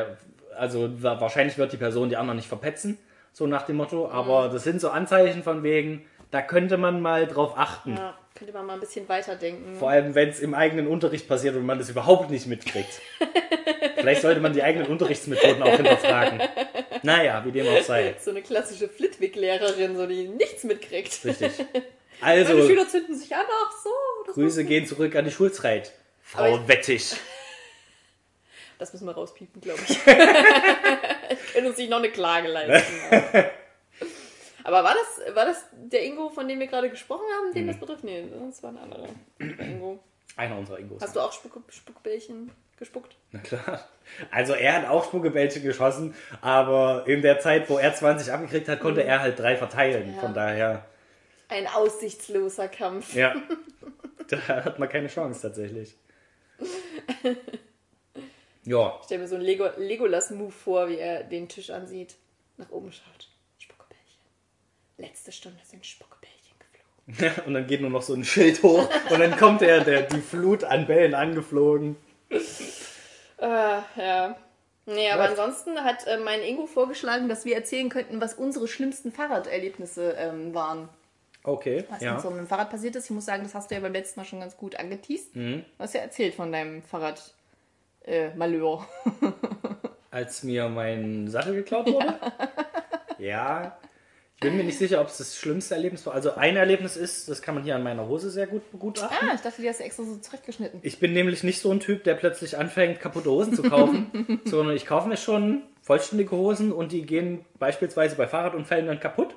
Also wa- wahrscheinlich wird die Person die anderen nicht verpetzen, so nach dem Motto, aber das sind so Anzeichen von wegen, da könnte man mal drauf achten. Ja, könnte man mal ein bisschen weiterdenken. Vor allem, wenn es im eigenen Unterricht passiert und man das überhaupt nicht mitkriegt. Vielleicht sollte man die eigenen Unterrichtsmethoden auch hinterfragen. Naja, wie dem auch sei. So eine klassische Flitwick-Lehrerin, so die nichts mitkriegt. Richtig. Meine Also, Schüler zünden sich an, ach so. Grüße gehen zurück an die Schulzeit. Frau Aber Wettig. das müssen wir rauspiepen, glaube ich. ich könnte uns nicht noch eine Klage leisten. Aber war das, war das der Ingo, von dem wir gerade gesprochen haben, den das betrifft? Nee, das war ein anderer. Der Ingo. Einer unserer Ingos. Hast du auch Spuck, Spuckbällchen gespuckt? Na klar. Also er hat auch Spuckebällchen geschossen, aber in der Zeit, wo er 20 abgekriegt hat, konnte er halt drei verteilen. Ja. Von daher, Ein aussichtsloser Kampf. ja. da hat man keine Chance tatsächlich. Ja, Ich stelle mir so einen Lego, Legolas-Move vor, wie er den Tisch ansieht, nach oben schaut. Letzte Stunde sind Spuckebällchen geflogen. und dann geht nur noch so ein Schild hoch und dann kommt er, der, die Flut an Bällen angeflogen. Äh, ja. Nee, aber Was? ansonsten hat äh, mein Ingo vorgeschlagen, dass wir erzählen könnten, was unsere schlimmsten Fahrraderlebnisse ähm, waren. Okay, was ja. mit so einem Fahrrad passiert ist. Ich muss sagen, das hast du ja beim letzten Mal schon ganz gut angeteased. Du hast ja erzählt von deinem Fahrrad äh, Malheur. Als mir mein Sattel geklaut wurde? Ja. Ich bin mir nicht sicher, ob es das schlimmste Erlebnis war. Also ein Erlebnis ist, das kann man hier an meiner Hose sehr gut begutachten. Ah, ich dachte, die hast du extra so zurechtgeschnitten. Ich bin nämlich nicht so ein Typ, der plötzlich anfängt, kaputte Hosen zu kaufen, sondern ich kaufe mir schon vollständige Hosen und die gehen beispielsweise bei Fahrradunfällen dann kaputt.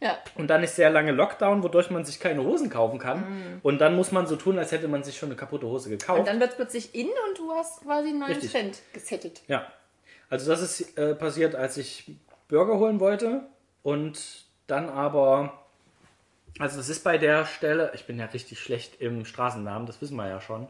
Ja. Und dann ist sehr lange Lockdown, wodurch man sich keine Hosen kaufen kann. Und dann muss man so tun, als hätte man sich schon eine kaputte Hose gekauft. Und dann wird es plötzlich in und du hast quasi einen neuen Richtig. Trend gesettet. Ja. Also das ist äh, passiert, als ich Burger holen wollte und dann aber, also das ist bei der Stelle, ich bin ja richtig schlecht im Straßennamen, das wissen wir ja schon.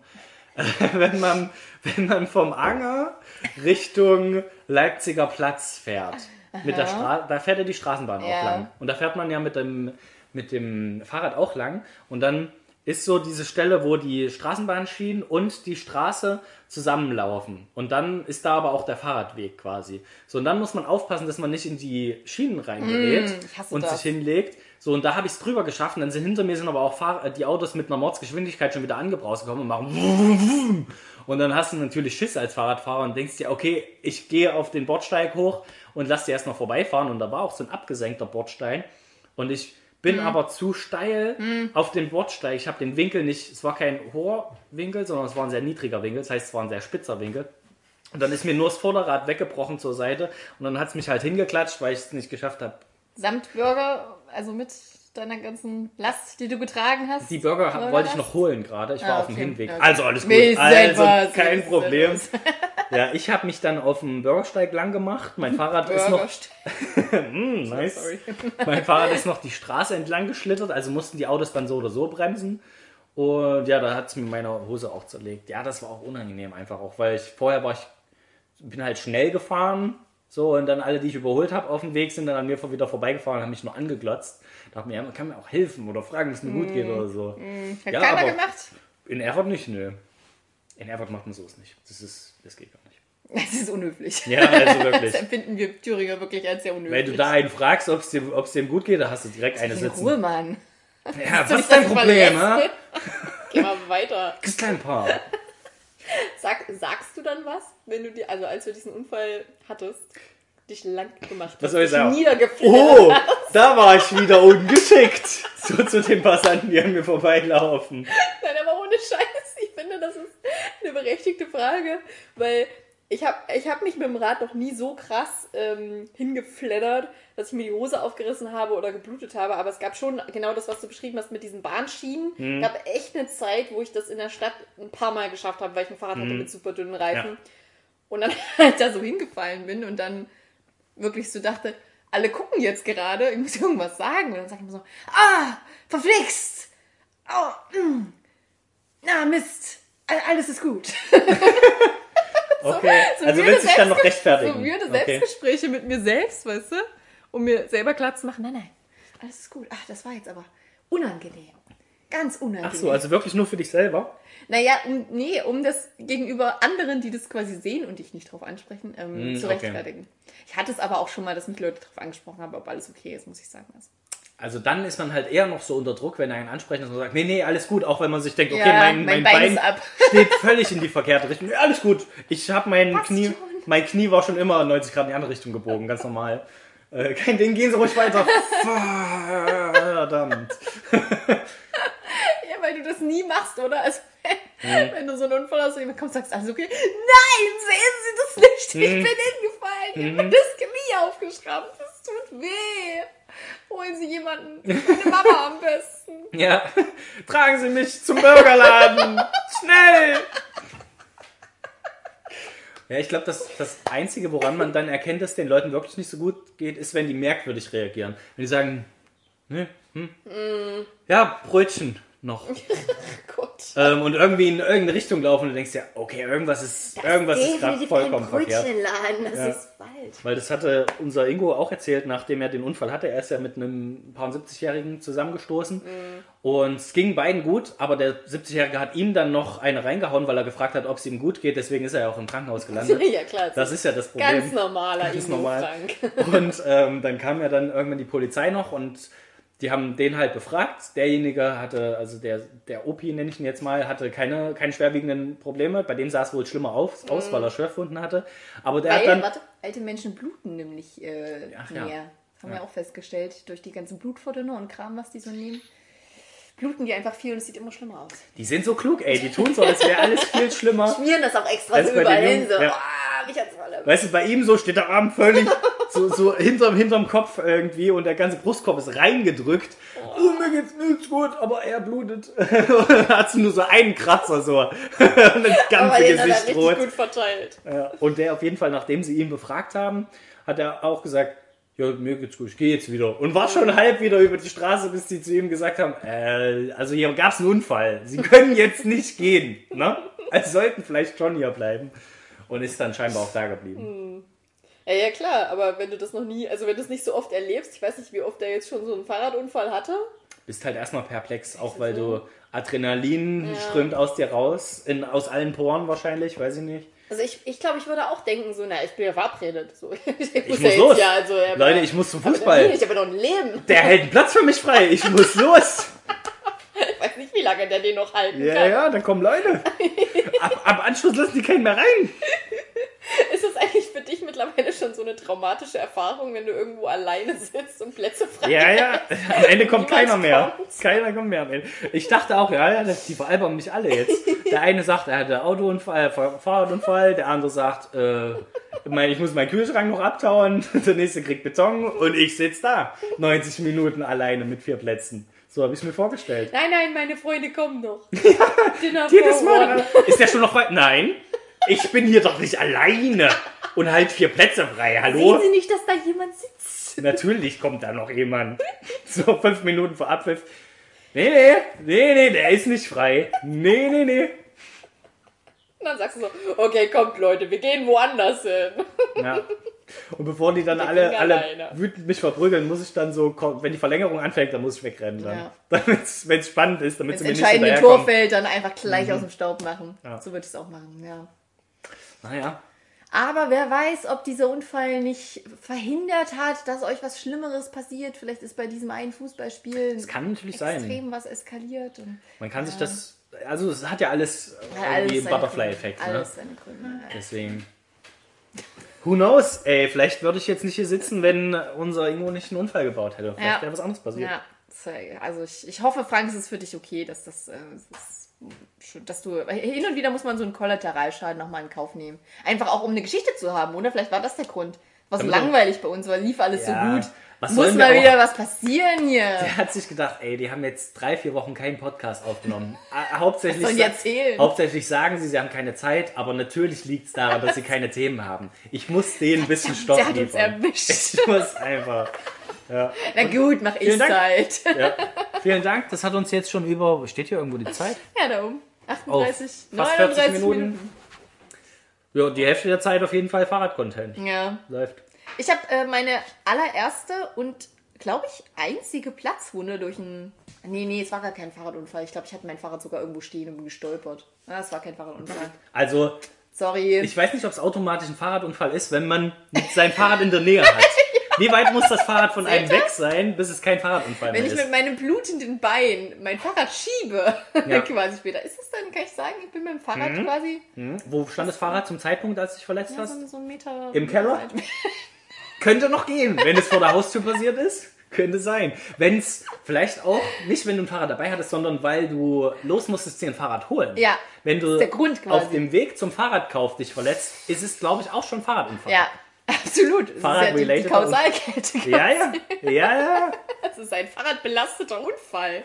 wenn man, wenn man vom Anger Richtung Leipziger Platz fährt, mit der Stra da fährt ja die Straßenbahn auch Ja. lang. Und da fährt man ja mit dem, mit dem Fahrrad auch lang. Und dann ist so diese Stelle, wo die Straßenbahnschienen und die Straße zusammenlaufen. Und dann ist da aber auch der Fahrradweg quasi. So, und dann muss man aufpassen, dass man nicht in die Schienen reingerät Mm, und das. sich hinlegt. So, und da habe ich es drüber geschafft. Und dann sind hinter mir sind aber auch Fahr äh, die Autos mit einer Mordsgeschwindigkeit schon wieder angebraust gekommen und machen und dann hast du natürlich Schiss als Fahrradfahrer und denkst dir, okay, ich gehe auf den Bordsteig hoch und lass die erst noch vorbeifahren. Und da war auch so ein abgesenkter Bordstein. Und ich bin aber zu steil auf den Bordsteig. Ich habe den Winkel nicht, es war kein hoher Winkel, sondern es war ein sehr niedriger Winkel. Das heißt, es war ein sehr spitzer Winkel. Und dann ist mir nur das Vorderrad weggebrochen zur Seite. Und dann hat es mich halt hingeklatscht, weil ich es nicht geschafft habe. Samt Burger, also mit deiner ganzen Last, die du getragen hast. Die Burger hab- wollte ich noch holen gerade. Ich war Ah, auf dem okay. Hinweg. Okay. Also alles gut. Also kein Problem. Ja, ich habe mich dann auf dem Bürgersteig lang gemacht. Mein Fahrrad ist noch Burger. Hm, nice. Mein Fahrrad ist noch die Straße entlang geschlittert, also mussten die Autos dann so oder so bremsen. Und ja, da hat es mir meine Hose auch zerlegt. Ja, das war auch unangenehm einfach auch, weil ich vorher war ich, bin halt schnell gefahren, so und dann alle, die ich überholt habe auf dem Weg, sind dann an mir wieder vorbeigefahren und haben mich nur angeglotzt. Da dachte mir, ja, man kann mir auch helfen oder fragen, wie es mir gut geht oder so. Hat Ja, keiner aber- gemacht. In Erfurt nicht, nö. In Erfurt macht man sowas nicht. Das ist, das geht gar nicht. Das ist unhöflich. Ja, also Das wirklich. empfinden wir Thüringer wirklich als sehr unhöflich. Wenn du da einen fragst, ob es dem, ob's dem gut geht, da hast du direkt eine In sitzen. Ruhe, Mann. Ja, was ist dein Problem, hä? Geh mal weiter. Das kleine Paar. Sag, sagst du dann was, wenn du dir, also als du diesen Unfall hattest, dich lang gemacht hast, Was soll ich sagen? Oh, da war ich wieder ungeschickt. So zu den Passanten, die an mir vorbeilaufen. Nein, aber ohne Scheiß. Ich finde, das ist eine berechtigte Frage, weil ich habe ich hab mich mit dem Rad noch nie so krass ähm, hingefleddert, dass ich mir die Hose aufgerissen habe oder geblutet habe. Aber es gab schon genau das, was du beschrieben hast mit diesen Bahnschienen. Es gab echt eine Zeit, wo ich das in der Stadt ein paar Mal geschafft habe, weil ich ein Fahrrad hatte mit super dünnen Reifen. Ja. Und dann halt da so hingefallen bin und dann wirklich so dachte, alle gucken jetzt gerade, ich muss irgendwas sagen. Und dann sag ich mir so, ah, verflixt! Oh, mm. Na, Mist, All- alles ist gut. Okay, So also willst du dich dann noch rechtfertigen? So würde okay. Selbstgespräche mit mir selbst, weißt du? Um mir selber klar zu machen, nein, nein, alles ist gut. Ach, das war jetzt aber unangenehm. Ganz unangenehm. Ach so, also wirklich nur für dich selber? Naja, um, nee, um das gegenüber anderen, die das quasi sehen und dich nicht drauf ansprechen, ähm, Hm, zu okay. rechtfertigen. Ich hatte es aber auch schon mal, dass mich Leute drauf angesprochen haben, ob alles okay ist, muss ich sagen. Also, Also dann ist man halt eher noch so unter Druck, wenn er einen anspricht und sagt, nee, nee, alles gut, auch wenn man sich denkt, okay, Ja, mein, mein mein, Bein Bein, steht völlig in die verkehrte Richtung. Nee, alles gut. Ich habe mein Passt Knie, schon. mein Knie war schon immer 90 Grad in die andere Richtung gebogen, ganz normal. Äh, kein Ding, gehen Sie ruhig weiter. Verdammt. Du das nie machst, oder? Also, wenn du so einen Unfall hast und jemand kommt und sagst, alles okay? Nein, sehen Sie das nicht. Ich bin hingefallen. Ich habe das Knie aufgeschraubt. Das tut weh. Holen Sie jemanden. Meine Mama am besten. Ja, tragen Sie mich zum Burgerladen. Schnell. Ja, ich glaube, das, das Einzige, woran man dann erkennt, dass den Leuten wirklich nicht so gut geht, ist, wenn die merkwürdig reagieren. Wenn die sagen, ne, hm, ja, Brötchen noch. Gott. ähm, und irgendwie in irgendeine Richtung laufen und du denkst ja, okay, irgendwas ist, irgendwas ist gerade vollkommen verkehrt. Das Ja. ist falsch. Weil das hatte unser Ingo auch erzählt, nachdem er den Unfall hatte. Er ist ja mit einem paar 70-Jährigen zusammengestoßen. Und es ging beiden gut, aber der 70-Jährige hat ihm dann noch eine reingehauen, weil er gefragt hat, ob es ihm gut geht. Deswegen ist er ja auch im Krankenhaus gelandet. Ja, klar. Das ist ja das Problem. ganz normaler Ingo normal. Frank. Und ähm, dann kam ja dann irgendwann die Polizei noch und die haben den halt befragt. Derjenige hatte, also der, der OP nenne ich ihn jetzt mal, hatte keine, keine schwerwiegenden Probleme. Bei dem sah es wohl schlimmer aus, aus Mhm. weil er Schwerfunden hatte. Aber der Weil, hat dann. warte, alte Menschen bluten nämlich äh, Ach ja. mehr. Das haben wir Ja. auch festgestellt, durch die ganzen Blutverdünner und Kram, was die so nehmen. Bluten die einfach viel und es sieht immer schlimmer aus. Die sind so klug, ey. Die tun so, als wäre alles viel schlimmer. Schmieren das auch extra so überall hin. So, ja. Mich hat's voll. Weißt du, bei ihm so steht der Arm völlig so, so hinterm, hinterm Kopf irgendwie und der ganze Brustkorb ist reingedrückt. Oh, mir geht's nicht gut, aber er blutet. hat nur so einen Kratzer so. und das Aber ganze den hat er Gesicht rot. gut verteilt. Und der auf jeden Fall, nachdem sie ihn befragt haben, hat er auch gesagt, ja, mir geht's gut, ich gehe jetzt wieder. Und war schon halb wieder über die Straße, bis die zu ihm gesagt haben, äh, also hier gab's einen Unfall. Sie können jetzt nicht gehen. Ne? Also sollten vielleicht schon hier bleiben. Und ist dann scheinbar auch da geblieben. Ja, ja, klar, aber wenn du das noch nie, also wenn du es nicht so oft erlebst, ich weiß nicht, wie oft er jetzt schon so einen Fahrradunfall hatte. Bist halt erstmal perplex, auch weil du Adrenalin strömt aus dir raus, in, aus allen Poren wahrscheinlich, weiß ich nicht. Also ich, ich glaube, ich würde auch denken, so, na, ich bin ja verabredet. So. Ich, Ich muss muss ja los. Ja, also, ja, Leute, aber- ich muss zum aber Fußball. Ich habe ja noch ein Leben. Der hält einen Platz für mich frei. Ich muss los. Wie lange der den noch halten Ja, kann. ja, dann kommen Leute. Ab, ab Anschluss lassen die keinen mehr rein. Ist das eigentlich für dich mittlerweile schon so eine traumatische Erfahrung, wenn du irgendwo alleine sitzt und Plätze frei Ja, ja. Am Ende kommt keiner mehr. kommt's. Keiner kommt mehr am Ende. Ich dachte auch, ja, ja, die veralbern mich alle jetzt. Der eine sagt, er hatte Autounfall, äh, Fahr- Fahrradunfall. Der andere sagt, äh, ich muss meinen Kühlschrank noch abtauen. Der nächste kriegt Beton und ich sitze da. 90 Minuten alleine mit vier Plätzen. So habe ich es mir vorgestellt. Nein, nein, meine Freunde kommen noch. Dinner Jedes Mal. Ist der schon noch weit? Nein. Ich bin hier doch nicht alleine. Und halt vier Plätze frei. Hallo? Sehen Sie nicht, dass da jemand sitzt? Natürlich kommt da noch jemand. So fünf Minuten vor Abpfiff. Nee, nee, nee, nee, der ist nicht frei. Nee, nee, nee. Und dann sagst du so, okay, kommt Leute, wir gehen woanders hin. Ja. Und bevor die dann Wir alle, alle alleine. wütend mich verprügeln, muss ich dann so, wenn die Verlängerung anfängt, dann muss ich wegrennen. Dann. Ja. Damit wenn es spannend ist, damit Das sie mir nicht entscheidende hinterherkommen. Tor fällt, dann einfach gleich aus dem Staub machen. Ja. So würde ich es auch machen, ja. Naja, Aber wer weiß, ob dieser Unfall nicht verhindert hat, dass euch was Schlimmeres passiert. Vielleicht ist bei diesem einen Fußballspiel das kann natürlich sein. extrem was eskaliert. Und Man kann sich das, also es hat ja alles Ja, irgendwie Butterfly-Effekt. Ne? Alles seine Gründe. Deswegen. Who knows? Ey, vielleicht würde ich jetzt nicht hier sitzen, wenn unser Ingo nicht einen Unfall gebaut hätte. Vielleicht Ja. wäre was anderes passiert. Ja, so, also ich, ich hoffe, Frank, es ist für dich okay, dass das, äh, ist schön, dass du hin und wieder muss man so einen Kollateralschaden nochmal in Kauf nehmen. Einfach auch um eine Geschichte zu haben, oder? Vielleicht war das der Grund. War so langweilig bei uns, weil lief alles Ja, so gut. Was Muss mal wieder was passieren hier. Er hat sich gedacht, ey, die haben jetzt drei, vier Wochen keinen Podcast aufgenommen. Äh, Hauptsächlich, Was erzählen? hauptsächlich sagen sie, sie haben keine Zeit, aber natürlich liegt es daran, dass sie keine Themen haben. Ich muss denen ein bisschen Stoff Der hat uns liefern. erwischt. Ich muss einfach. Ja. Na gut, mach ich. Zeit. ja. Vielen Dank, das hat uns jetzt schon über, steht hier irgendwo die Zeit? Ja, da oben. Auf 38, fast 39 40 Minuten. Minuten. Ja, die Hälfte der Zeit auf jeden Fall Fahrradcontent. Ja. Läuft. Ich habe äh, meine allererste und, glaube ich, einzige Platzwunde durch ein. Nee, nee, es war gar kein Fahrradunfall. Ich glaube, ich hatte mein Fahrrad sogar irgendwo stehen und bin gestolpert. Ah, es war kein Fahrradunfall. Also, Sorry. ich weiß nicht, ob es automatisch ein Fahrradunfall ist, wenn man sein Fahrrad in der Nähe hat. Wie weit muss das Fahrrad von einem weg sein, bis es kein Fahrradunfall Wenn mehr ich ist? mit meinem blutenden Bein mein Fahrrad schiebe, Ja. quasi später, ist es dann, kann ich sagen, ich bin mit dem Fahrrad Mhm. quasi Hm? Wo stand das Fahrrad zum Zeitpunkt, als du dich verletzt ja, hast? so, so einen Meter. Im Keller? Könnte noch gehen, wenn es vor der Haustür passiert ist. Könnte sein. Wenn es vielleicht auch, nicht wenn du ein Fahrrad dabei hattest, sondern weil du los musstest, dir ein Fahrrad holen. Ja, Wenn du ist der Grund quasi. auf dem Weg zum Fahrradkauf dich verletzt, ist es, glaube ich, auch schon Fahrradunfall. Ja, absolut. Ist ja Fahrrad-related Kausalkette. Ja, ja, ja, ja. Das ist ein fahrradbelasteter Unfall.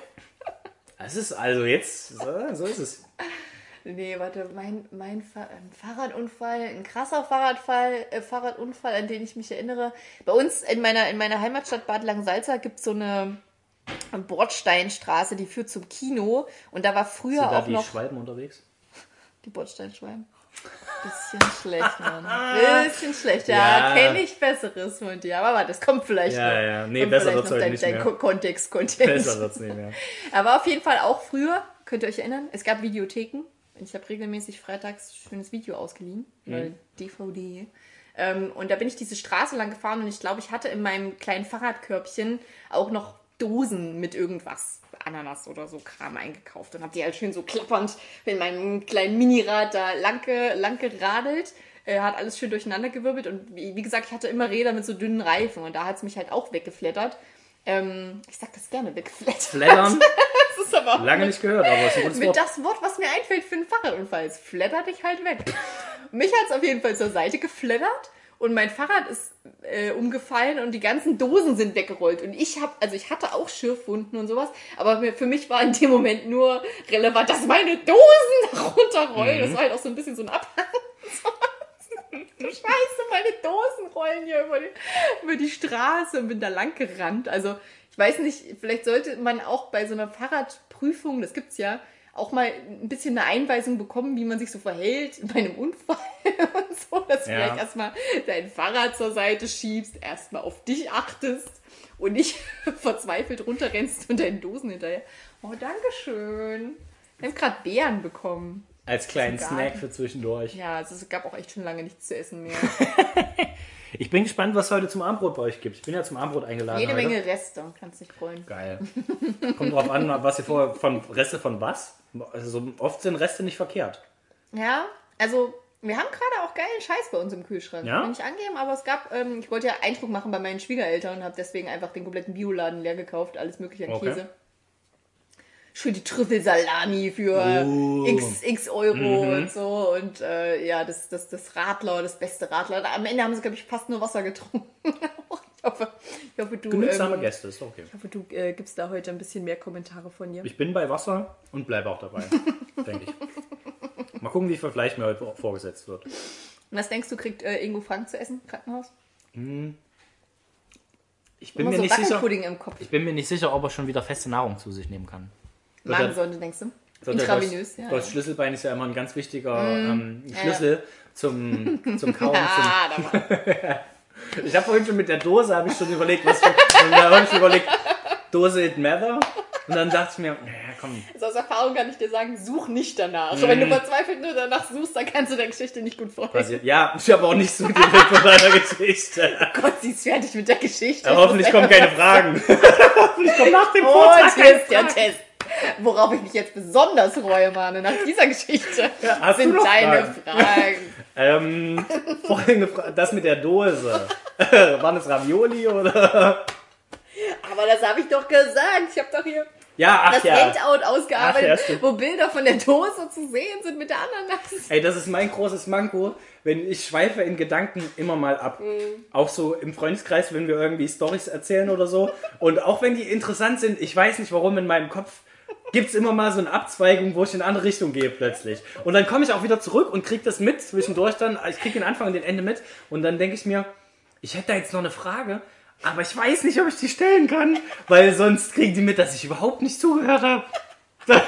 Das ist also jetzt, so, so ist es. Nee, warte, mein, mein Fa Fahrradunfall, ein krasser Fahrradfall, äh, Fahrradunfall, an den ich mich erinnere. Bei uns in meiner, in meiner Heimatstadt Bad Langsalza gibt es so eine Bordsteinstraße, die führt zum Kino. Und da war früher Sind da auch die noch Schwalben unterwegs? die Bordsteinschwalben. Bisschen schlecht, Mann. Bisschen schlecht. Ja, Ja. kenne ich Besseres von dir. Aber warte, das kommt vielleicht Ja, noch. ja. Nee, Kommt besser wird's heute dein, nicht dein mehr. Ko- Kontext, Kontext. Besser wird's nicht mehr. Aber auf jeden Fall auch früher, könnt ihr euch erinnern, es gab Videotheken. Ich habe regelmäßig freitags schönes Video ausgeliehen, oder DVD. Ähm, und da bin ich diese Straße lang gefahren und ich glaube, ich hatte in meinem kleinen Fahrradkörbchen auch noch Dosen mit irgendwas, Ananas oder so Kram eingekauft und habe die halt schön so klappernd mit meinem kleinen Minirad da lang, lang geradelt. Äh, hat alles schön durcheinander gewirbelt und wie, wie, gesagt, ich hatte immer Räder mit so dünnen Reifen und da hat es mich halt auch weggeflattert. Ähm, ich sag das gerne, weggeflattert. Flattern? ist aber Lange nicht gehört, aber ist ein gutes Mit Wort. das Wort, was mir einfällt für einen Fahrradunfall. Es flattert dich halt weg. mich hat es auf jeden Fall zur Seite geflattert und mein Fahrrad ist äh, umgefallen und die ganzen Dosen sind weggerollt. Und ich habe, also ich hatte auch Schürfwunden und sowas, aber für mich war in dem Moment nur relevant, dass meine Dosen runterrollen. Mhm. Das war halt auch so ein bisschen so ein Abhang. Scheiße, meine Dosen rollen hier über die, über die Straße und bin da lang gerannt. Also ich weiß nicht, vielleicht sollte man auch bei so einer Fahrradprüfung, das gibt's ja, auch mal ein bisschen eine Einweisung bekommen, wie man sich so verhält bei einem Unfall und so, dass du ja. vielleicht erstmal dein Fahrrad zur Seite schiebst, erstmal auf dich achtest und nicht verzweifelt runterrennst und deinen Dosen hinterher. Oh, Dankeschön. Wir haben gerade Beeren bekommen. Als kleinen Snack für zwischendurch. Ja, also es gab auch echt schon lange nichts zu essen mehr. ich bin gespannt, was heute zum Abendbrot bei euch gibt. Ich bin ja zum Abendbrot eingeladen. Jede heute. Menge Reste, kannst dich freuen. Geil. Kommt drauf an, was ihr vorher von Reste von was? Also oft sind Reste nicht verkehrt. Ja, also wir haben gerade auch geilen Scheiß bei uns im Kühlschrank. Ja? Kann ich angeben, aber es gab, ähm, ich wollte ja Eindruck machen bei meinen Schwiegereltern und habe deswegen einfach den kompletten Bioladen leer gekauft, alles mögliche an okay. Käse. Schön die Trüffelsalami für uh. x, x Euro mhm. und so. Und äh, ja, das, das, das Radler, das beste Radler. Am Ende haben sie, glaube ich, fast nur Wasser getrunken. ich hoffe, ich hoffe, du. Genügsame ähm, Gäste, ist okay. Ich hoffe, du äh, gibst da heute ein bisschen mehr Kommentare von dir. Ich bin bei Wasser und bleibe auch dabei, denke ich. Mal gucken, wie viel Fleisch mir heute vorgesetzt wird. was denkst du, kriegt äh, Ingo Frank zu essen, Krankenhaus? Hm. Ich bin, mir so nicht sicher, ich bin mir nicht sicher, ob er schon wieder feste Nahrung zu sich nehmen kann. Magensäure, denkst du? Intravenös, ja. Das Schlüsselbein ist ja immer ein ganz wichtiger mm, ähm, Schlüssel zum, zum Kauen. ja, zum ich habe vorhin schon mit der Dose ich schon überlegt, was für, da habe ich schon überlegt, Dose it matter. Und dann dachte ich mir, naja, komm. Also aus Erfahrung kann ich dir sagen, such nicht danach. Mm. Wenn du verzweifelt nur danach suchst, dann kannst du der Geschichte nicht gut folgen. Ja, ich habe auch nicht so direkt von deiner Geschichte. Oh Gott, sie ist fertig mit der Geschichte. Ja, hoffentlich kommen keine Fragen. hoffentlich kommt nach dem Vortrag Und hier ist der Test. Worauf ich mich jetzt besonders freue, Mane, nach dieser Geschichte, ja, sind deine Fragen. Fragen. ähm, folgende Frage, das mit der Dose. Waren es Ravioli oder? Aber das habe ich doch gesagt. Ich habe doch hier ja, ach das ja. Handout ausgearbeitet, ach, ja, wo Bilder von der Dose zu sehen sind mit der Ananas. Ey, das ist mein großes Manko, wenn ich schweife in Gedanken immer mal ab. Mhm. Auch so im Freundeskreis, wenn wir irgendwie Stories erzählen oder so. Und auch wenn die interessant sind, ich weiß nicht warum in meinem Kopf gibt es immer mal so eine Abzweigung, wo ich in eine andere Richtung gehe plötzlich. Und dann komme ich auch wieder zurück und kriege das mit zwischendurch dann. Ich kriege den Anfang und den Ende mit. Und dann denke ich mir, ich hätte da jetzt noch eine Frage, aber ich weiß nicht, ob ich die stellen kann, weil sonst kriegen die mit, dass ich überhaupt nicht zugehört habe.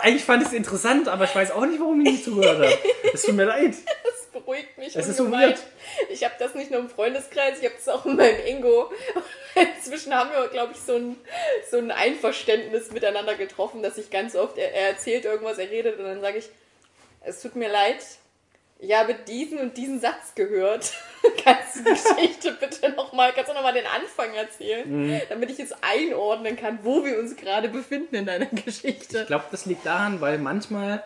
Eigentlich fand ich es interessant, aber ich weiß auch nicht, warum ich nicht zugehört habe. Es tut mir leid. Beruhigt mich. Es ist so weird. Ich habe das nicht nur im Freundeskreis, ich habe das auch in meinem Ingo. Inzwischen haben wir, glaube ich, so ein, so ein Einverständnis miteinander getroffen, dass ich ganz oft, er, er erzählt irgendwas, er redet und dann sage ich, es tut mir leid, ich habe diesen und diesen Satz gehört. kannst du die Geschichte bitte nochmal, kannst du nochmal den Anfang erzählen, mhm. damit ich jetzt einordnen kann, wo wir uns gerade befinden in deiner Geschichte. Ich glaube, das liegt daran, weil manchmal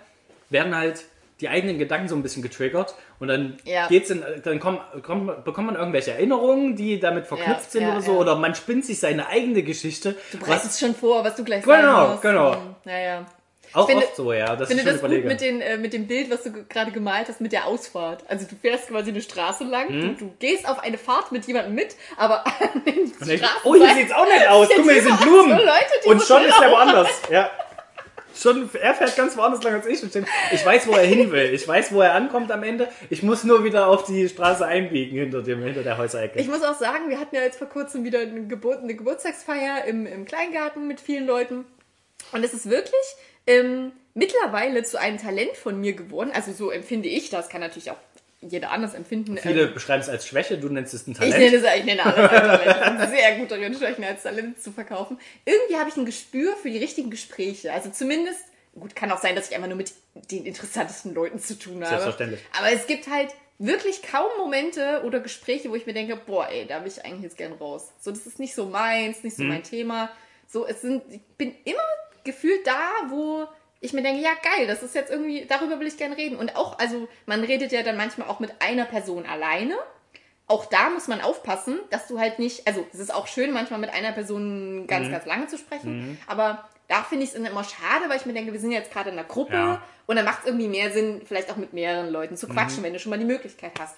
werden halt die eigenen Gedanken so ein bisschen getriggert und dann ja. geht's in, dann kommt, kommt, bekommt man irgendwelche Erinnerungen, die damit verknüpft ja, sind ja, oder so, oder man spinnt sich seine eigene Geschichte. Du bereitest schon vor, was du gleich genau, sagst. Genau, genau. Ja, ja. Auch finde, oft so, ja. Das finde das überlege. gut mit, den, äh, mit dem Bild, was du gerade gemalt hast, mit der Ausfahrt. Also du fährst quasi eine Straße lang, hm? du, du, gehst auf eine Fahrt mit jemandem mit, aber an den Straßen Oh, hier sieht's auch nicht aus. Guck mal, hier sind Blumen. So Leute, Und schon ist er woanders. Ja. Schon, er fährt ganz woanders lang als ich. Ich weiß, wo er hin will. Ich weiß, wo er ankommt am Ende. Ich muss nur wieder auf die Straße einbiegen hinter, dem, hinter der Häuserecke. Ich muss auch sagen, wir hatten ja jetzt vor kurzem wieder eine, Geburt, eine Geburtstagsfeier im, im Kleingarten mit vielen Leuten. Und es ist wirklich ähm, mittlerweile zu einem Talent von mir geworden. Also so empfinde ich das. Kann natürlich auch jeder anders empfinden. Viele ähm, beschreiben es als Schwäche, du nennst es ein Talent. Ich nenne es ich nenne alles als Talent. Sehr gut darin, Schwächen als Talent zu verkaufen. Irgendwie habe ich ein Gespür für die richtigen Gespräche. Also zumindest, gut, kann auch sein, dass ich einfach nur mit den interessantesten Leuten zu tun habe. Selbstverständlich. Aber es gibt halt wirklich kaum Momente oder Gespräche, wo ich mir denke, boah, ey, da will ich eigentlich jetzt gern raus. So, das ist nicht so meins, nicht so hm. mein Thema So, es sind, ich bin immer gefühlt da, wo ich mir denke, ja geil, das ist jetzt irgendwie, darüber will ich gerne reden. Und auch, also man redet ja dann manchmal auch mit einer Person alleine. Auch da muss man aufpassen, dass du halt nicht, also es ist auch schön, manchmal mit einer Person ganz, Mhm. ganz lange zu sprechen, aber da finde ich es immer schade, weil ich mir denke, wir sind jetzt gerade in einer Gruppe Ja. und dann macht es irgendwie mehr Sinn, vielleicht auch mit mehreren Leuten zu quatschen, wenn du schon mal die Möglichkeit hast.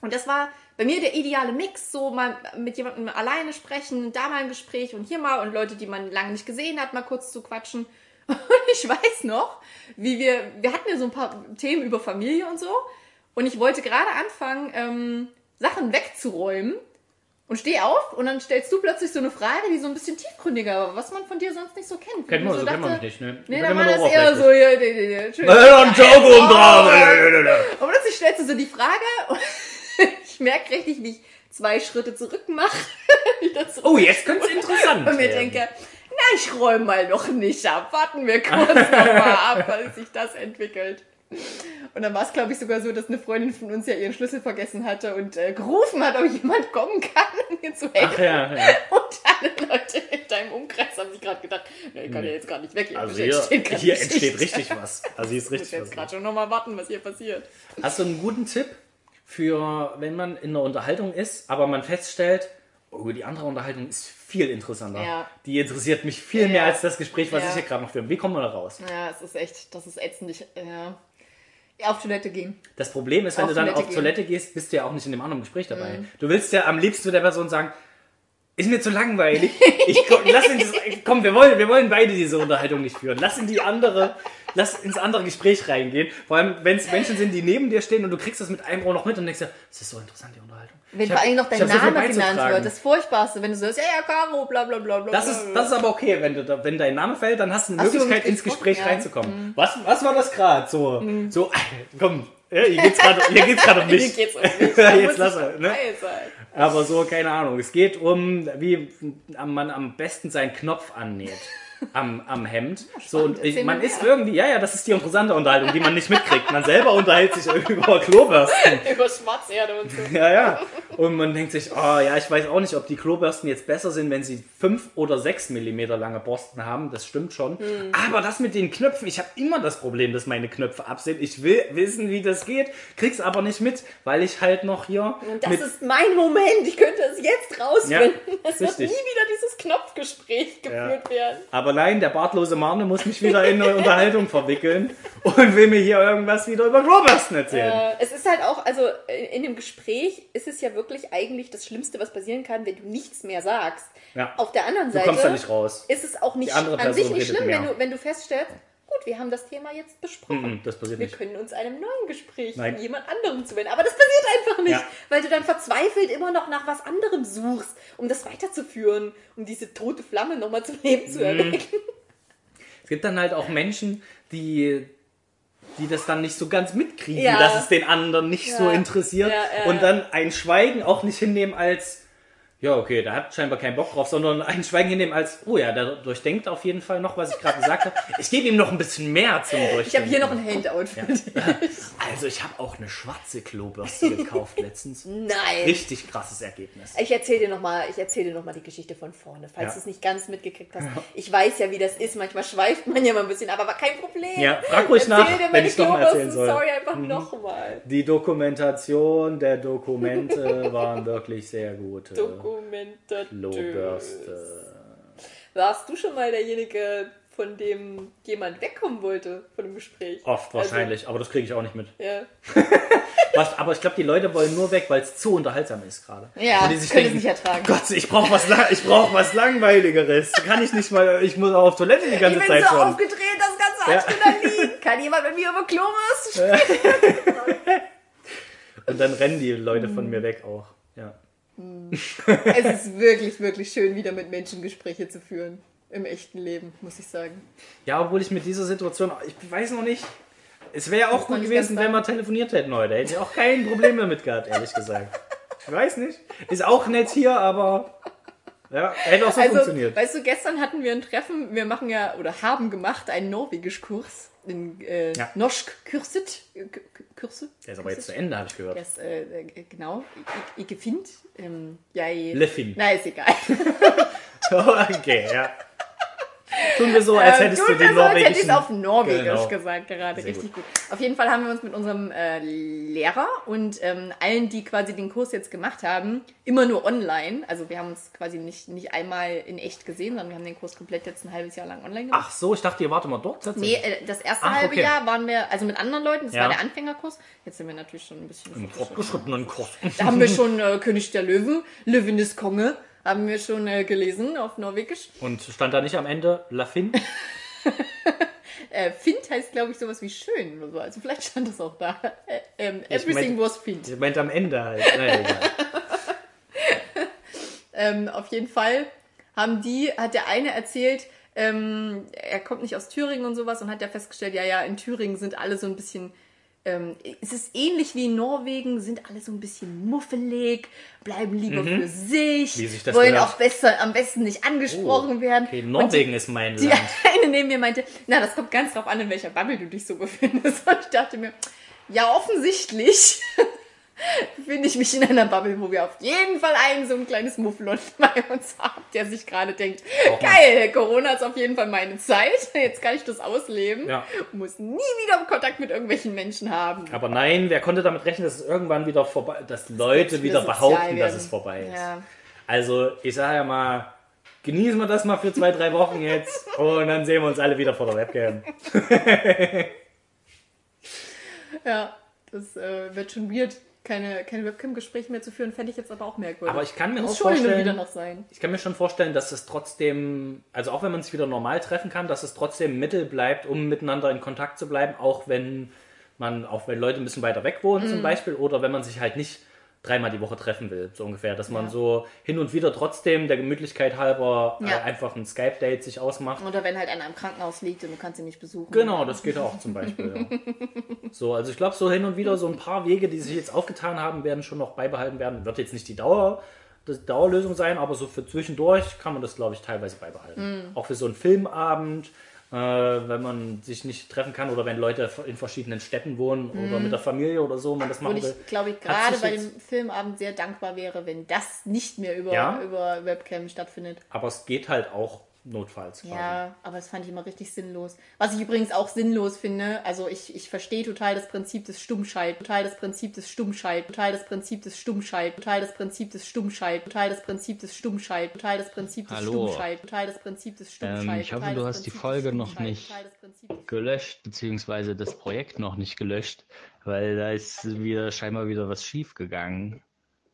Und das war bei mir der ideale Mix, so mal mit jemandem alleine sprechen, da mal ein Gespräch und hier mal und Leute, die man lange nicht gesehen hat, mal kurz zu quatschen. Und ich weiß noch, wie wir, wir hatten ja so ein paar Themen über Familie und so und ich wollte gerade anfangen, ähm, Sachen wegzuräumen und stehe auf und dann stellst du plötzlich so eine Frage, die so ein bisschen tiefgründiger war, was man von dir sonst nicht so kennt. Kennt man, ich so kennt man nicht, ne? Nee, Ich da bin war das eher so, oberflächlich. ja, ja, ja, ja, schön. Ja, ein Joke Oh. obendrauf. Und plötzlich stellst du so die Frage und ich merke richtig, wie ich zwei Schritte zurück mache. Oh, jetzt könnte es interessant und mir denke, na, ich räume mal noch nicht ab. Warten wir kurz nochmal ab, weil sich das entwickelt. Und dann war es, glaube ich, sogar so, dass eine Freundin von uns ja ihren Schlüssel vergessen hatte und äh, gerufen hat, ob jemand kommen kann, um mir zu helfen. Ach ja, ja. Und alle Leute in deinem Umkreis haben sich gerade gedacht, nee, ich kann ja jetzt gar nicht weg. Hier Also entsteht hier, grad hier entsteht richtig was. Also hier ist Ich muss richtig jetzt gerade schon nochmal warten, was hier passiert. Hast du einen guten Tipp für, wenn man in einer Unterhaltung ist, aber man feststellt, oh, die andere Unterhaltung ist viel interessanter. Ja. Die interessiert mich viel Ja. mehr als das Gespräch, was Ja. ich hier gerade noch führe. Wie kommen wir da raus? Ja, es ist echt, das ist ätzend. Ich, äh, auf Toilette gehen. Das Problem ist, wenn Auf du dann Toilette auf gehen. Toilette gehst, bist du ja auch nicht in dem anderen Gespräch dabei. Du willst ja am liebsten zu der Person sagen, ist mir zu langweilig. Ich, komm, lass ihn das, komm, wir wollen, wir wollen beide diese Unterhaltung nicht führen. Lass in die andere, lass ins andere Gespräch reingehen. Vor allem, wenn es Menschen sind, die neben dir stehen und du kriegst das mit einem Ohr noch mit und denkst dir, das ist so interessant, die Unterhaltung. Wenn Ich vor allem noch dein so Name genannt wird, das Furchtbarste, wenn du so sagst, ja, ja, Caro, bla bla bla bla. Das ist, das ist aber okay, wenn, du wenn dein Name fällt, dann hast du eine Ach so, Möglichkeit, mit ins Gespräch ja. Mhm. reinzukommen. Was, was war das gerade? So, so, komm, ja, hier geht's gerade hier geht's gerade um Hier mich. geht's um mich. Jetzt lass er, ne? Aber so, keine Ahnung. Es geht um, wie man am besten seinen Knopf annäht. Am, am Hemd. So, und ich, man ist irgendwie, ja, ja, das ist die interessante Unterhaltung, die man nicht mitkriegt. Man selber unterhält sich über Klobürsten. Über Schwarzerde und so. Ja, ja. Und man denkt sich, oh ja, ich weiß auch nicht, ob die Klobürsten jetzt besser sind, wenn sie 5 oder 6 Millimeter lange Borsten haben. Das stimmt schon. Hm. Aber das mit den Knöpfen, ich habe immer das Problem, dass meine Knöpfe ab sind. Ich will wissen, wie das geht, krieg's aber nicht mit, weil ich halt noch hier Und das ist mein Moment. Ich könnte es jetzt rausfinden. Ja, es wird nie wieder dieses Knopfgespräch geführt werden. Aber nein, der bartlose Marne muss mich wieder in eine Unterhaltung verwickeln und will mir hier irgendwas wieder über Klobürsten erzählen. Äh, es ist halt auch, also in, dem Gespräch ist es ja wirklich eigentlich das Schlimmste, was passieren kann, wenn du nichts mehr sagst. Ja. Auf der anderen Du Seite kommst da nicht raus. ist es auch nicht an sich nicht schlimm, wenn du, wenn du feststellst, gut, wir haben das Thema jetzt besprochen. Mhm, das passiert wir nicht. können uns einem neuen Gespräch Nein. mit jemand anderem zuwenden. Aber das passiert einfach nicht, Ja. weil du dann verzweifelt immer noch nach was anderem suchst, um das weiterzuführen, um diese tote Flamme nochmal zum Leben Mhm. zu erwecken. Es gibt dann halt auch Menschen, die, die das dann nicht so ganz mitkriegen, Ja. dass es den anderen nicht so Ja. interessiert Ja, ja, und dann ein Schweigen auch nicht hinnehmen als, ja, okay, der hat scheinbar keinen Bock drauf, sondern ein Schweigen hinnehmen als, oh ja, der durchdenkt auf jeden Fall noch, was ich gerade gesagt habe. Ich gebe ihm noch ein bisschen mehr zum Durchdenken. Ich habe hier noch ein Handout für dich. Also ich habe auch eine schwarze Klobürste gekauft letztens. Nein. Richtig krasses Ergebnis. Ich erzähle dir nochmal noch mal die Geschichte von vorne, falls Ja. du es nicht ganz mitgekriegt hast. Ich weiß ja, wie das ist. Manchmal schweift man ja mal ein bisschen, aber war kein Problem. Ja, frag ruhig Erzähl nach, dir wenn meine ich's noch mal erzählen soll. Story einfach Mhm. nochmal. Die Dokumentation der Dokumente waren wirklich sehr gute. Dokumentativ. Klobürste. Warst du schon mal derjenige, von dem jemand wegkommen wollte von dem Gespräch? Oft wahrscheinlich, aber das kriege ich auch nicht mit. Also, ja. Was, aber ich glaube, die Leute wollen nur weg, weil es zu unterhaltsam ist gerade. Ja, die sich können es denken, nicht ertragen. Gott, ich brauche was, ich brauch was Langweiligeres. Kann ich nicht mal, ich muss auch auf Toilette die ganze ich bin Zeit so schon. aufgedreht, das ganze Ja. Adrenalin. Kann jemand mit mir über Klobürsten sprechen? Und dann rennen die Leute von mir weg auch. Ja. Es ist wirklich, wirklich schön, wieder mit Menschen Gespräche zu führen. Im echten Leben, muss ich sagen. ja, obwohl ich mit dieser Situation, ich weiß noch nicht, es wäre auch gut gewesen, wenn wir telefoniert hätten heute. Hätte ich auch kein Problem damit gehabt, ehrlich gesagt. Ich weiß nicht. Ist auch nett hier, aber ja, hätte auch so Also, funktioniert. weißt du, gestern hatten wir ein Treffen. Wir machen ja oder haben gemacht einen Norwegisch-Kurs. In äh, Ja. Norsk Kurset. Äh, K- Kurse? Der ist aber jetzt zu Ende, habe ich gehört. Das, äh, äh, genau. Ich, ich, finde. Ähm, ja, Leffin. Na, ist egal. Okay, ja. Tun wir so, als Ähm, hättest tun du die so, als hätte ich es auf Norwegisch Genau. gesagt gerade. Sehr Richtig gut. Auf jeden Fall haben wir uns mit unserem äh, Lehrer und ähm, allen, die quasi den Kurs jetzt gemacht haben, immer nur online. Also wir haben uns quasi nicht, nicht einmal in echt gesehen, sondern wir haben den Kurs komplett jetzt ein halbes Jahr lang online gemacht. Ach so, ich dachte, ihr wart immer dort. Nee, tatsächlich. äh, das erste Ach, halbe okay. Jahr waren wir, also mit anderen Leuten, das Ja. war der Anfängerkurs. Jetzt sind wir natürlich schon ein bisschen Im fortgeschritten. fortgeschrittenen Kurs. Da haben wir schon äh, König der Löwen, Löwen des Konge, haben wir schon äh, gelesen auf Norwegisch. Und stand da nicht am Ende Lafin? Äh, Fint heißt, glaube ich, sowas wie schön oder so. Also vielleicht stand das auch da. Äh, ähm, everything meinte- was Fint. Ich meinte am Ende halt. Naja. Ähm, auf jeden Fall haben die, hat der eine erzählt, ähm, er kommt nicht aus Thüringen und sowas und hat ja festgestellt, ja, ja, in Thüringen sind alle so ein bisschen, ähm, es ist ähnlich wie in Norwegen, sind alle so ein bisschen muffelig, bleiben lieber für sich, Mhm. Wie sich wollen auch besser, am besten nicht angesprochen werden. Okay, Norwegen ist mein Die Land. eine neben mir meinte, na, das kommt ganz drauf an, in welcher Bubble du dich so befindest. Und ich dachte mir, ja, offensichtlich befinde ich mich in einer Bubble, wo wir auf jeden Fall einen so ein kleines Mufflon bei uns haben, der sich gerade denkt, Auch mal. geil, Corona ist auf jeden Fall meine Zeit, jetzt kann ich das ausleben, Ja. muss nie wieder Kontakt mit irgendwelchen Menschen haben. Aber nein, wer konnte damit rechnen, dass es irgendwann wieder vorbei dass Leute wieder behaupten, dass werden. es vorbei ist. Ja. Also, ich sage ja mal, genießen wir das mal für zwei, drei Wochen jetzt und dann sehen wir uns alle wieder vor der Webcam. Ja, das äh, wird schon weird, keine, keine Webcam-Gespräche mehr zu führen, fände ich jetzt aber auch merkwürdig. Aber ich kann mir auch vorstellen- wieder noch sein. Ich kann mir schon vorstellen, dass es trotzdem, also auch wenn man sich wieder normal treffen kann, dass es trotzdem Mittel bleibt, um miteinander in Kontakt zu bleiben, auch wenn man, auch wenn Leute ein bisschen weiter weg wohnen Mhm. zum Beispiel, oder wenn man sich halt nicht dreimal die Woche treffen will, so ungefähr, dass man Ja. so hin und wieder trotzdem der Gemütlichkeit halber äh, Ja. einfach ein Skype-Date sich ausmacht. Oder wenn halt einer im Krankenhaus liegt und du kannst ihn nicht besuchen. Genau, das geht auch zum Beispiel. Ja. So, also ich glaube, so hin und wieder so ein paar Wege, die sich jetzt aufgetan haben, werden schon noch beibehalten werden. Wird jetzt nicht die Dauer, das Dauerlösung sein, aber so für zwischendurch kann man das, glaube ich, teilweise beibehalten. Auch für so einen Filmabend, äh, wenn man sich nicht treffen kann oder wenn Leute in verschiedenen Städten wohnen oder mit der Familie oder so, man das Und machen ich will. glaube, ich gerade bei dem Filmabend sehr dankbar wäre, wenn das nicht mehr über, Ja. über Webcam stattfindet. Aber es geht halt auch notfalls. quasi. Ja, aber das fand ich immer richtig sinnlos. Was ich übrigens auch sinnlos finde, also ich, ich verstehe total das Prinzip des Stummschalt, total das Prinzip des Stummschalt, total das Prinzip des Stummschalt, total das Prinzip des Stummschalt, total das Prinzip des Stummschalt, total das Prinzip des Hallo. Stummschalt, total das Prinzip des Stummschalt. ich hoffe, du hast die Folge noch nicht gelöscht, beziehungsweise das Projekt noch nicht gelöscht, weil da ist wieder scheinbar wieder was schief gegangen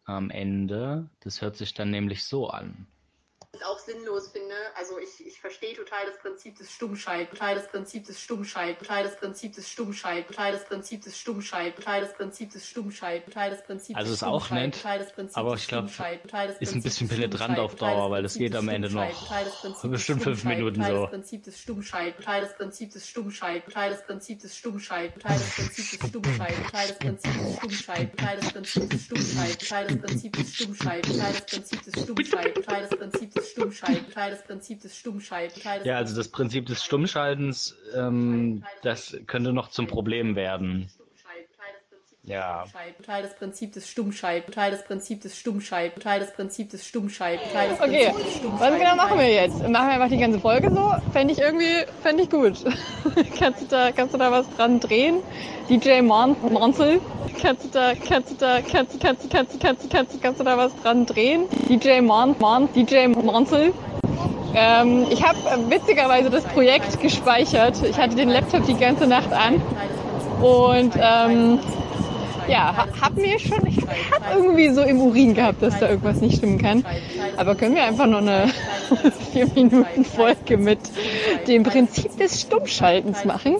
am Ende. Das hört sich dann nämlich so an. Auch sinnlos finde. Also ich, ich verstehe total das Prinzip des Stummschalt, total das Prinzip des Stummschalt, total das Prinzip des Stummschalt, total das Prinzip des Stummschalt, total das Prinzip des Stummschalt, total das Prinzip Also des ist auch nett, total das Prinzip aber des ich glaub, Stummschalt, total das ist ein bisschen penetrant auf Dauer, weil das geht am Ende noch bestimmt fünf Minuten so. das Prinzip des Stummschalt, total das Prinzip des Stummschalt, total das Prinzip des Stummschalt, total das Prinzip des Stummschalt, total das Prinzip des Stummschalt, total das Prinzip des Stummschalt, total das Prinzip des Stummschalt, total das Prinzip des Stummschalt, total das Prinzip des Stummschalt, total das Prinzip des Stummschalt, total das Ja, also das Prinzip des Stummschaltens, ähm, das könnte noch zum Problem werden. Ja. Prinzip des Stummschalt, total das Prinzip des Stummschalt, total das Prinzip des Stummschalt, total das Okay, Prinzip des Stummschalt. was genau machen wir jetzt? Machen wir einfach die ganze Folge so? Fände ich irgendwie, fände ich gut. kannst, du da, kannst du da was dran drehen? DJ Mon Monzel? Kannst du da, kannst du da, kannst du, kannst du, kannst du, kannst du, kannst du, kannst du da was dran drehen? DJ Mon, Mon, DJ Monzel? Ähm, ich habe witzigerweise das Projekt gespeichert. Ich hatte den Laptop die ganze Nacht an und ähm, ja, ha- hab mir schon, ich hab irgendwie so im Urin gehabt, dass da irgendwas nicht stimmen kann. Aber können wir einfach noch eine 4-Minuten-Folge mit dem Prinzip des Stummschaltens machen?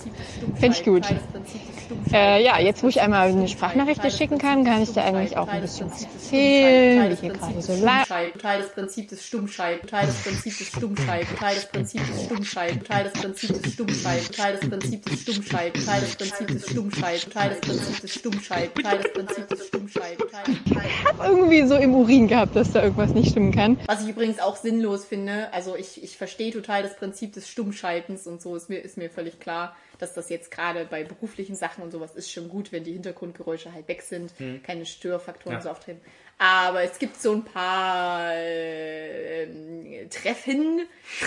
Fände ich gut. Äh, ja, jetzt wo ich einmal eine Sprachnachricht schicken kann, kann ich dir eigentlich auch ein bisschen erzählen, wie hier gerade so. Teil des Prinzips des Stummschalten, Teil des Prinzips des Stummschalten, Teil des Prinzips des Stummschalten, Teil des Prinzips des Stummschalten, Teil des Prinzips des Stummschalten, Teil des Prinzips des Stummschalten, Teil des Prinzips des Stummschalten, Teil des Prinzips des Stummschalten. Ich habe irgendwie so im Urin gehabt, dass da irgendwas nicht stimmen kann. Was ich übrigens auch sinnlos finde, also ich, ich verstehe total das Prinzip des Stummschaltens und so, ist mir, ist mir völlig klar dass das jetzt gerade bei beruflichen Sachen und sowas ist schon gut, wenn die Hintergrundgeräusche halt weg sind, keine Störfaktoren Ja. so auftreten. Aber es gibt so ein paar äh, Treffen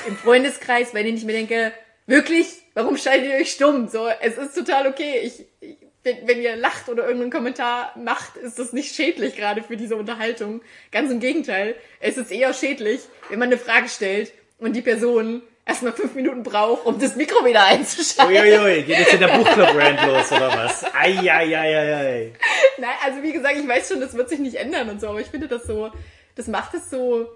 im Freundeskreis, bei denen ich mir denke, wirklich, warum schaltet ihr euch stumm? So, es ist total okay. Ich, ich wenn, wenn ihr lacht oder irgendeinen Kommentar macht, ist das nicht schädlich gerade für diese Unterhaltung. Ganz im Gegenteil. Es ist eher schädlich, wenn man eine Frage stellt und die Person erstmal fünf Minuten braucht, um das Mikro wieder einzuschalten. Uiuiui, geht jetzt in der Buchclub-Rand los oder was? Eieieiei. Nein, also wie gesagt, ich weiß schon, das wird sich nicht ändern und so, aber ich finde das so, das macht es so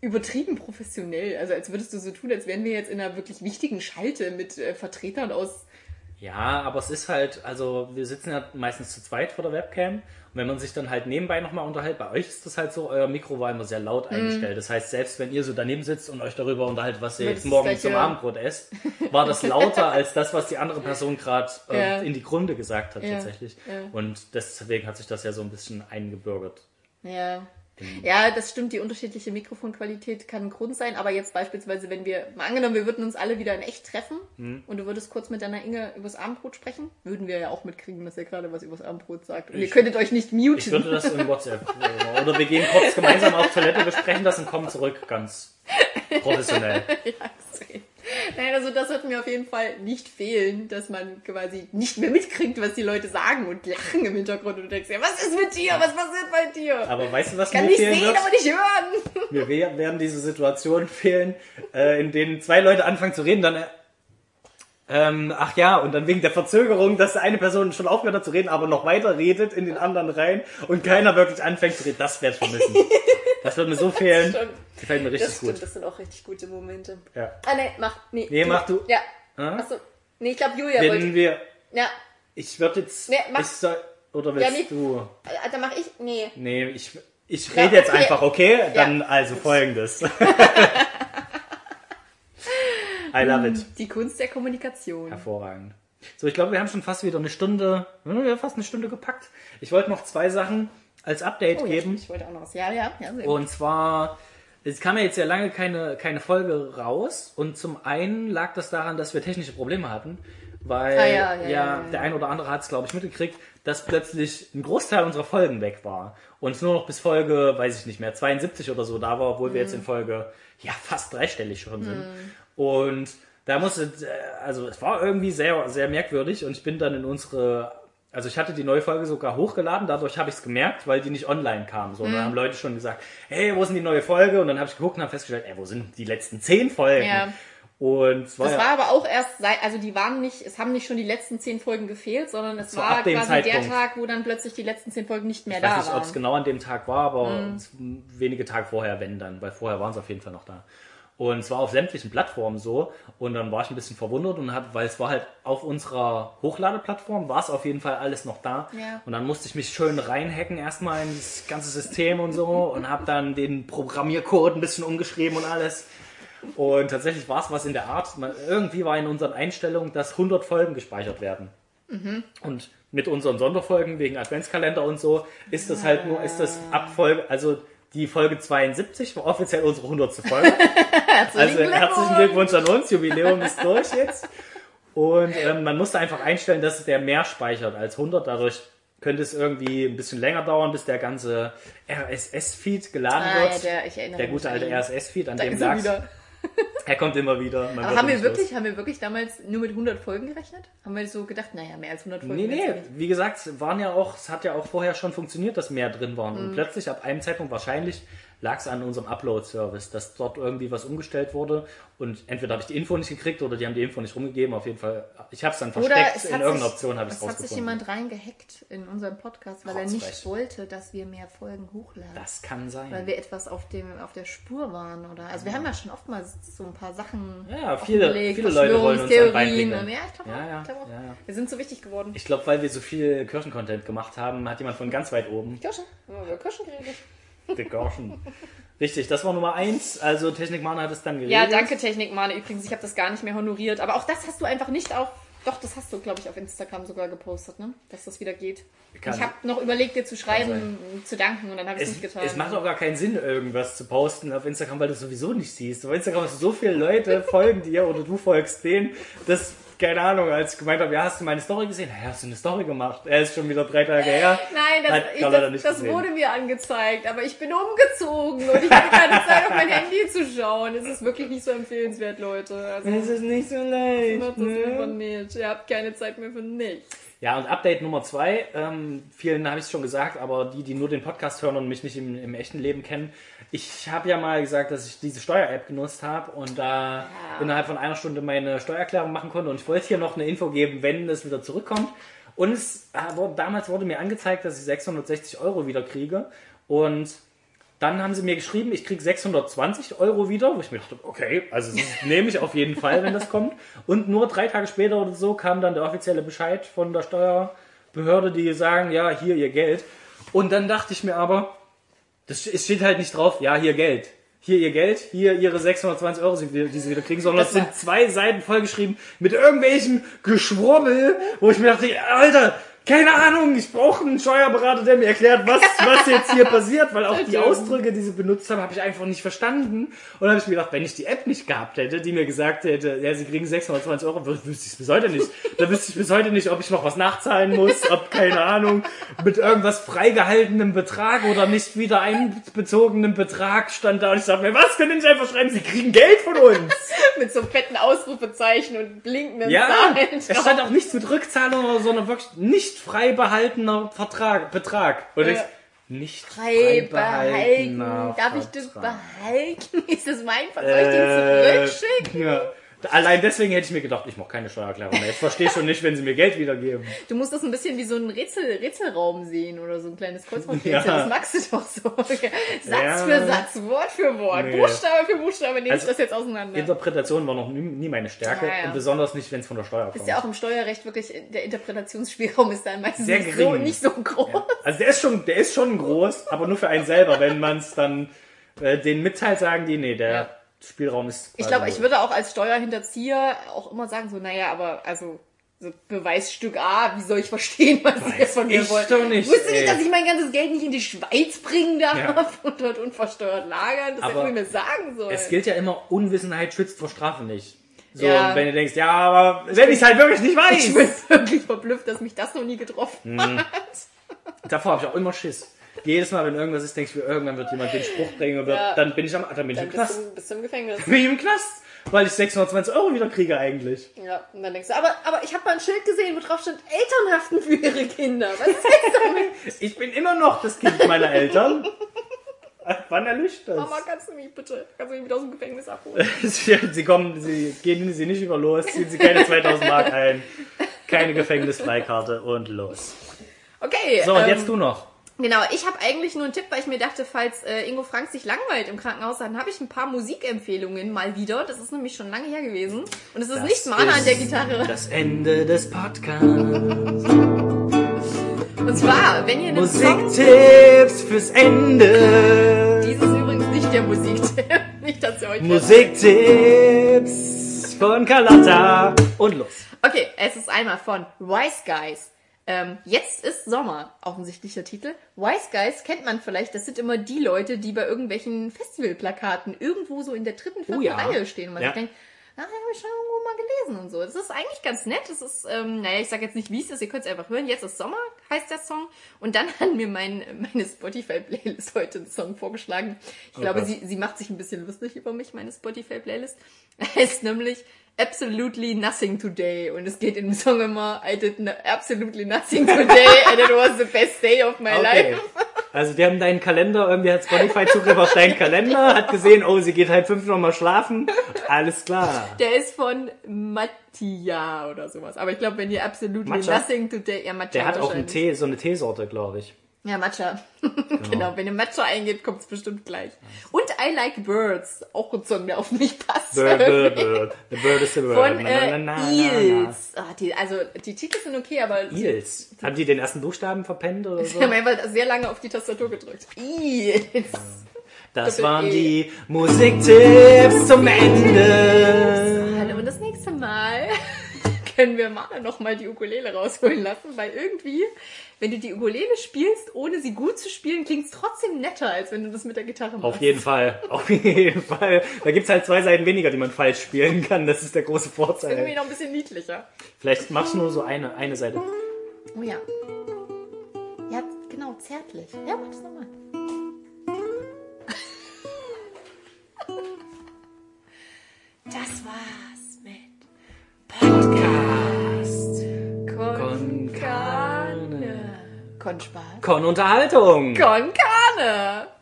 übertrieben professionell. Also als würdest du so tun, als wären wir jetzt in einer wirklich wichtigen Schalte mit äh, Vertretern aus Ja, aber es ist halt, also wir sitzen ja meistens zu zweit vor der Webcam und wenn man sich dann halt nebenbei nochmal unterhält, bei euch ist das halt so, euer Mikro war immer sehr laut Mhm. eingestellt. Das heißt, selbst wenn ihr so daneben sitzt und euch darüber unterhaltet, was ihr jetzt morgen zum Abendbrot esst, war das lauter als das, was die andere Person gerade äh, Ja. in die Grunde gesagt hat Ja, tatsächlich. ja. Und deswegen hat sich das ja so ein bisschen eingebürgert. Ja. Ja, das stimmt, die unterschiedliche Mikrofonqualität kann ein Grund sein, aber jetzt beispielsweise, wenn wir, mal angenommen, wir würden uns alle wieder in echt treffen Hm. und du würdest kurz mit deiner Inge übers Abendbrot sprechen, würden wir ja auch mitkriegen, dass er gerade was übers Abendbrot sagt. Und ihr Ich- könntet euch nicht Ich muten. würde das in WhatsApp äh, oder wir gehen kurz gemeinsam auf Toilette, besprechen das und kommen zurück ganz professionell. ja, extrem. Nein, also das wird mir auf jeden Fall nicht fehlen, dass man quasi nicht mehr mitkriegt, was die Leute sagen und lachen im Hintergrund und du denkst, ja, was ist mit dir? Was passiert bei dir? Aber weißt du, was Kann mir nicht fehlen sehen, wird? aber nicht hören. Mir we- werden diese Situationen fehlen, äh, in denen zwei Leute anfangen zu reden, dann äh, ähm, ach ja, und dann wegen der Verzögerung, dass eine Person schon aufgehört hat zu reden, aber noch weiter redet in den anderen rein und keiner wirklich anfängt zu reden. Das werde ich vermissen. Das wird mir so fehlen. Stimmt. Gefällt mir richtig Das stimmt, gut. das sind auch richtig gute Momente. Ja. Ah, nee, mach, nee. Nee, mach du. Ja. Ah? Achso. Nee, ich glaube, Julia wollte. Wenn wir, Ja. ich würde jetzt, Nee, mach. ich soll, oder willst Ja, nee. du? Äh, Dann mach ich. Nee. Nee, ich, ich Ja, rede jetzt okay. einfach, okay? Dann Ja. also folgendes. I love it. Die Kunst der Kommunikation. Hervorragend. So, ich glaube, wir haben schon fast wieder eine Stunde, wir haben fast eine Stunde gepackt. Ich wollte noch zwei Sachen als Update Oh, ja, geben. ich wollte auch noch was. Ja, ja, ja. sehr gut. Und zwar, es kam ja jetzt ja lange keine, keine Folge raus. Und zum einen lag das daran, dass wir technische Probleme hatten. Weil Ah, ja, ja, ja, der ein oder andere hat es, glaube ich, mitgekriegt, dass plötzlich ein Großteil unserer Folgen weg war. Und es nur noch bis Folge, weiß ich nicht mehr, 72 oder so da war, obwohl wir jetzt Mhm. in Folge ja fast dreistellig schon sind. Und da musste, äh, also es war irgendwie sehr, sehr merkwürdig und ich bin dann in unsere, also ich hatte die neue Folge sogar hochgeladen, dadurch habe ich es gemerkt, weil die nicht online kam. So, Mhm. dann haben Leute schon gesagt, hey, wo ist denn die neue Folge? Und dann habe ich geguckt und habe festgestellt, ey, wo sind die letzten zehn Folgen? Ja. Und es war, Das ja, war aber auch erst seit, also die waren nicht, es haben nicht schon die letzten zehn Folgen gefehlt, sondern es war war quasi der Zeitpunkt. Tag, wo dann plötzlich die letzten zehn Folgen nicht mehr ich weiß da nicht, ob waren. es genau an dem Tag war, aber Mhm. wenige Tage vorher, wenn dann, weil vorher waren sie auf jeden Fall noch da. Und es war auf sämtlichen Plattformen so. Und dann war ich ein bisschen verwundert und hab, weil es war halt auf unserer Hochladeplattform, war es auf jeden Fall alles noch da. Ja. Und dann musste ich mich schön reinhacken erstmal in das ganze System und so und habe dann den Programmiercode ein bisschen umgeschrieben und alles. Und tatsächlich war es was in der Art, man, irgendwie war in unseren Einstellungen, dass 100 Folgen gespeichert werden. Und mit unseren Sonderfolgen wegen Adventskalender und so ist das halt nur, ist das Abfolge, also die Folge 72 war offiziell unsere 100. Folge. also herzlichen Glückwunsch an uns, Jubiläum ist durch jetzt. Und ähm, man musste einfach einstellen, dass der mehr speichert als 100, dadurch könnte es irgendwie ein bisschen länger dauern, bis der ganze RSS-Feed geladen Ah, ja, wird. der, erinnere der mich gute alte. RSS-Feed, an Da dem ist er kommt immer wieder. Aber haben wir los. wirklich, haben wir wirklich damals nur mit 100 Folgen gerechnet? Haben wir so gedacht, naja, mehr als 100 Folgen. Nee, nee, wie gesagt, es waren ja auch, es hat ja auch vorher schon funktioniert, dass mehr drin waren. Mhm. Und plötzlich ab einem Zeitpunkt wahrscheinlich lag es an unserem Upload-Service, dass dort irgendwie was umgestellt wurde. Und entweder habe ich die Info nicht gekriegt oder die haben die Info nicht rumgegeben. Auf jeden Fall, ich habe es dann versteckt. es In irgendeiner sich, Option habe ich es es hat sich rausgefunden. jemand reingehackt in unseren Podcast, weil er Rotzfrech. nicht wollte, dass wir mehr Folgen hochladen. Das kann sein. Weil wir etwas auf, dem, auf der Spur waren, oder? Also wir haben ja schon oftmals so ein paar Sachen. Ja, viele- viele Leute wollen uns und ja, ich glaube Ja, auch. ja, glaub auch. ja, ja. Wir sind so wichtig geworden. Ich glaube, weil wir so viel Kirchencontent gemacht haben, hat jemand von ganz weit oben Kirschen? Haben wir über Kirschen geredet? The. Richtig, das war Nummer eins. Also Technikmana hat es dann geregelt. Ja, danke Technikmane. Übrigens, ich habe das gar nicht mehr honoriert. Aber auch das hast du einfach nicht auf. Doch, das hast du, glaube ich, auf Instagram sogar gepostet, ne? Dass das wieder geht. Kann- ich habe noch überlegt, dir zu schreiben, zu danken und dann habe ich es nicht getan. es macht auch gar keinen Sinn, irgendwas zu posten auf Instagram, weil du es sowieso nicht siehst. Auf Instagram hast du so viele Leute, folgen dir oder du folgst denen. Das keine Ahnung, als ich gemeint habe, ja, hast du meine Story gesehen? Ja, hast du eine Story gemacht? Er ist schon wieder drei Tage her. Nein, das, ich, das, das wurde mir angezeigt, aber ich bin umgezogen und ich habe keine Zeit, auf mein Handy zu schauen. Es ist wirklich nicht so empfehlenswert, Leute. Also, Es ist nicht so leicht. macht das Ne? nicht. Ihr habt keine Zeit mehr für nichts. Ja, und Update Nummer zwei, ähm, vielen habe ich es schon gesagt, aber die, die nur den Podcast hören und mich nicht im, im echten Leben kennen, ich habe ja mal gesagt, dass ich diese Steuer-App genutzt habe und da innerhalb von einer Stunde meine Steuererklärung machen konnte und ich wollte hier noch eine Info geben, wenn es wieder zurückkommt. Und es, äh, damals wurde mir angezeigt, dass ich 660 Euro wieder kriege und dann haben sie mir geschrieben, ich kriege 620 Euro wieder, wo ich mir dachte, okay, also das nehme ich auf jeden Fall, wenn das kommt. Und nur drei Tage später oder so kam dann der offizielle Bescheid von der Steuerbehörde, die sagen, ja, hier ihr Geld. Und dann dachte ich mir aber, das es steht halt nicht drauf, ja, hier Geld. Hier ihr Geld, hier ihre 620 Euro, die sie wieder kriegen, sondern es sind zwei Seiten vollgeschrieben mit irgendwelchem Geschwurbel, wo ich mir dachte, Alter, keine Ahnung, ich brauche einen Steuerberater, der mir erklärt, was, was jetzt hier passiert, weil auch die Ausdrücke, die sie benutzt haben, habe ich einfach nicht verstanden. Und dann habe ich mir gedacht, wenn ich die App nicht gehabt hätte, die mir gesagt hätte, ja, sie kriegen 620 Euro, wü- wüsste ich es bis heute nicht. Da wüsste ich bis heute nicht, ob ich noch was nachzahlen muss, ob, keine Ahnung, mit irgendwas freigehaltenem Betrag oder nicht wieder einbezogenem Betrag stand da. Und ich sage mir, was können nicht einfach schreiben? Sie kriegen Geld von uns. Mit so fetten Ausrufezeichen und blinkenden Ja, Zahlen. es stand auch nichts mit Rückzahlung oder so, sondern wirklich nicht frei behaltener Vertrag, Betrag. Und Ja. ich, nicht frei frei behalten. Darf ich das Vertrag. behalten? Ist das mein Vertrag? Soll ich Äh, den zurückschicken? Ja. Allein deswegen hätte ich mir gedacht, ich mache keine Steuererklärung mehr. Ich verstehe schon nicht, wenn sie mir Geld wiedergeben. Du musst das ein bisschen wie so ein Rätsel, Rätselraum sehen oder so ein kleines Kreuzworträtsel. Ja. Das magst du doch so. Okay. Satz Ja. für Satz, Wort für Wort, Nee. Buchstabe für Buchstabe nehme Also, ich das jetzt auseinander. Interpretation war noch nie, nie meine Stärke Ja, und besonders nicht, wenn es von der Steuer kommt. ist ja auch im Steuerrecht wirklich, der Interpretationsspielraum ist dann meistens Sehr nicht so, nicht so groß. Also der ist schon, der ist schon groß, aber nur für einen selber. Wenn man es dann äh, den mitteilt, sagen die, nee, der. Spielraum ist. Ich glaube, ich würde auch als Steuerhinterzieher auch immer sagen, so, naja, aber also so Beweisstück A, wie soll ich verstehen, was ihr Weiß von mir ich wollt? doch nicht, Wusste ey. nicht, dass ich mein ganzes Geld nicht in die Schweiz bringen darf Ja. und dort unversteuert lagern? Das Aber hätte ich mir sagen sollen. Es gilt ja immer, Unwissenheit schützt vor Strafe nicht. So, Ja. wenn du denkst, ja, aber wenn ich es halt wirklich nicht ich bin weiß. wirklich verblüfft, dass mich das noch nie getroffen Mhm. hat. Davor habe ich auch immer Schiss. Jedes Mal, wenn irgendwas ist, denke ich mir, irgendwann wird jemand den Spruch bringen und Ja. dann bin ich am, dann bin ich Dann im bist Knast. du, bist du im Gefängnis. Bin ich im Knast, weil ich 620 Euro wieder kriege eigentlich. Ja, und dann denkst du, aber, aber ich habe mal ein Schild gesehen, wo drauf stand, Eltern haften für ihre Kinder. Was ist das damit? Ich bin immer noch das Kind meiner Eltern. Wann erlischt das? Mama, kannst du mich bitte, kannst du mich wieder aus dem Gefängnis abholen? sie kommen, sie gehen sie nicht über los, ziehen sie keine 2000 Mark ein, keine Gefängnisfreikarte und los. Okay. So, und ähm, jetzt du noch. Genau, ich habe eigentlich nur einen Tipp, weil ich mir dachte, falls äh, Ingo Frank sich langweilt im Krankenhaus, dann habe ich ein paar Musikempfehlungen mal wieder. Das ist nämlich schon lange her gewesen. Und es ist nicht Mana an der Gitarre. Das Ende des Podcasts. Und zwar, wenn ihr einen. Musiktipps fürs Ende. Dies ist übrigens nicht der Musiktipp. nicht, dass ihr euch... Musiktipps von Carlotta. Und los. Okay, es ist einmal von Wise Guys. Ähm, jetzt ist Sommer, offensichtlicher Titel. Wise Guys kennt man vielleicht, das sind immer die Leute, die bei irgendwelchen Festivalplakaten irgendwo so in der dritten, vierten Oh ja. Reihe stehen und man Ja. sich denkt, ah, habe ich schon irgendwo mal gelesen und so. Das ist eigentlich ganz nett. Das ist, ähm, naja, ich sag jetzt nicht, wie es ist, ihr könnt es einfach hören. Jetzt ist Sommer, heißt der Song. Und dann hat mir mein, meine Spotify-Playlist heute einen Song vorgeschlagen. Ich Oh glaube, sie, sie macht sich ein bisschen lustig über mich, meine Spotify-Playlist. Heißt nämlich Absolutely Nothing Today. Und es geht dem Song immer, I did absolutely nothing today and it was the best day of my Okay. life. Also die haben deinen Kalender, irgendwie hat Spotify Zugriff auf deinen Kalender, hat gesehen, oh, sie geht halt fünf nochmal schlafen. Alles klar. Der ist von Mattia oder sowas. Aber ich glaube, wenn ihr Absolutely Matcha? Nothing Today, ja, Matcha Der hat auch einen. Tee, so eine Teesorte, glaube ich. Ja, Matcha. Genau. wenn ihr Matcha eingebt, kommt es bestimmt gleich. Und I Like Birds. Auch ein Song, der auf mich passt. Bird, bird, bird. The bird is the bird. Von äh, na, na, na. Eels. Ah, die, also, die Titel sind okay, aber Eels. Haben die den ersten Buchstaben verpennt oder so? sie haben einfach sehr lange auf die Tastatur gedrückt. Eels. Das Doppel waren E. die Musiktipps zum Ende. Hallo und das nächste Mal können wir mal noch mal die Ukulele rausholen lassen, weil irgendwie, wenn du die Ukulele spielst, ohne sie gut zu spielen, klingt es trotzdem netter, als wenn du das mit der Gitarre machst. Auf jeden Fall, auf jeden Fall. Da gibt's halt zwei Seiten weniger, die man falsch spielen kann. Das ist der große Irgendwie Vorteil. noch ein bisschen niedlicher. Vielleicht machst du nur so eine, eine Seite. Oh ja. Ja, genau, zärtlich. Ja, mach das nochmal. Das war's mit Podcast. Con Spaß. Con Unterhaltung. Con Carne.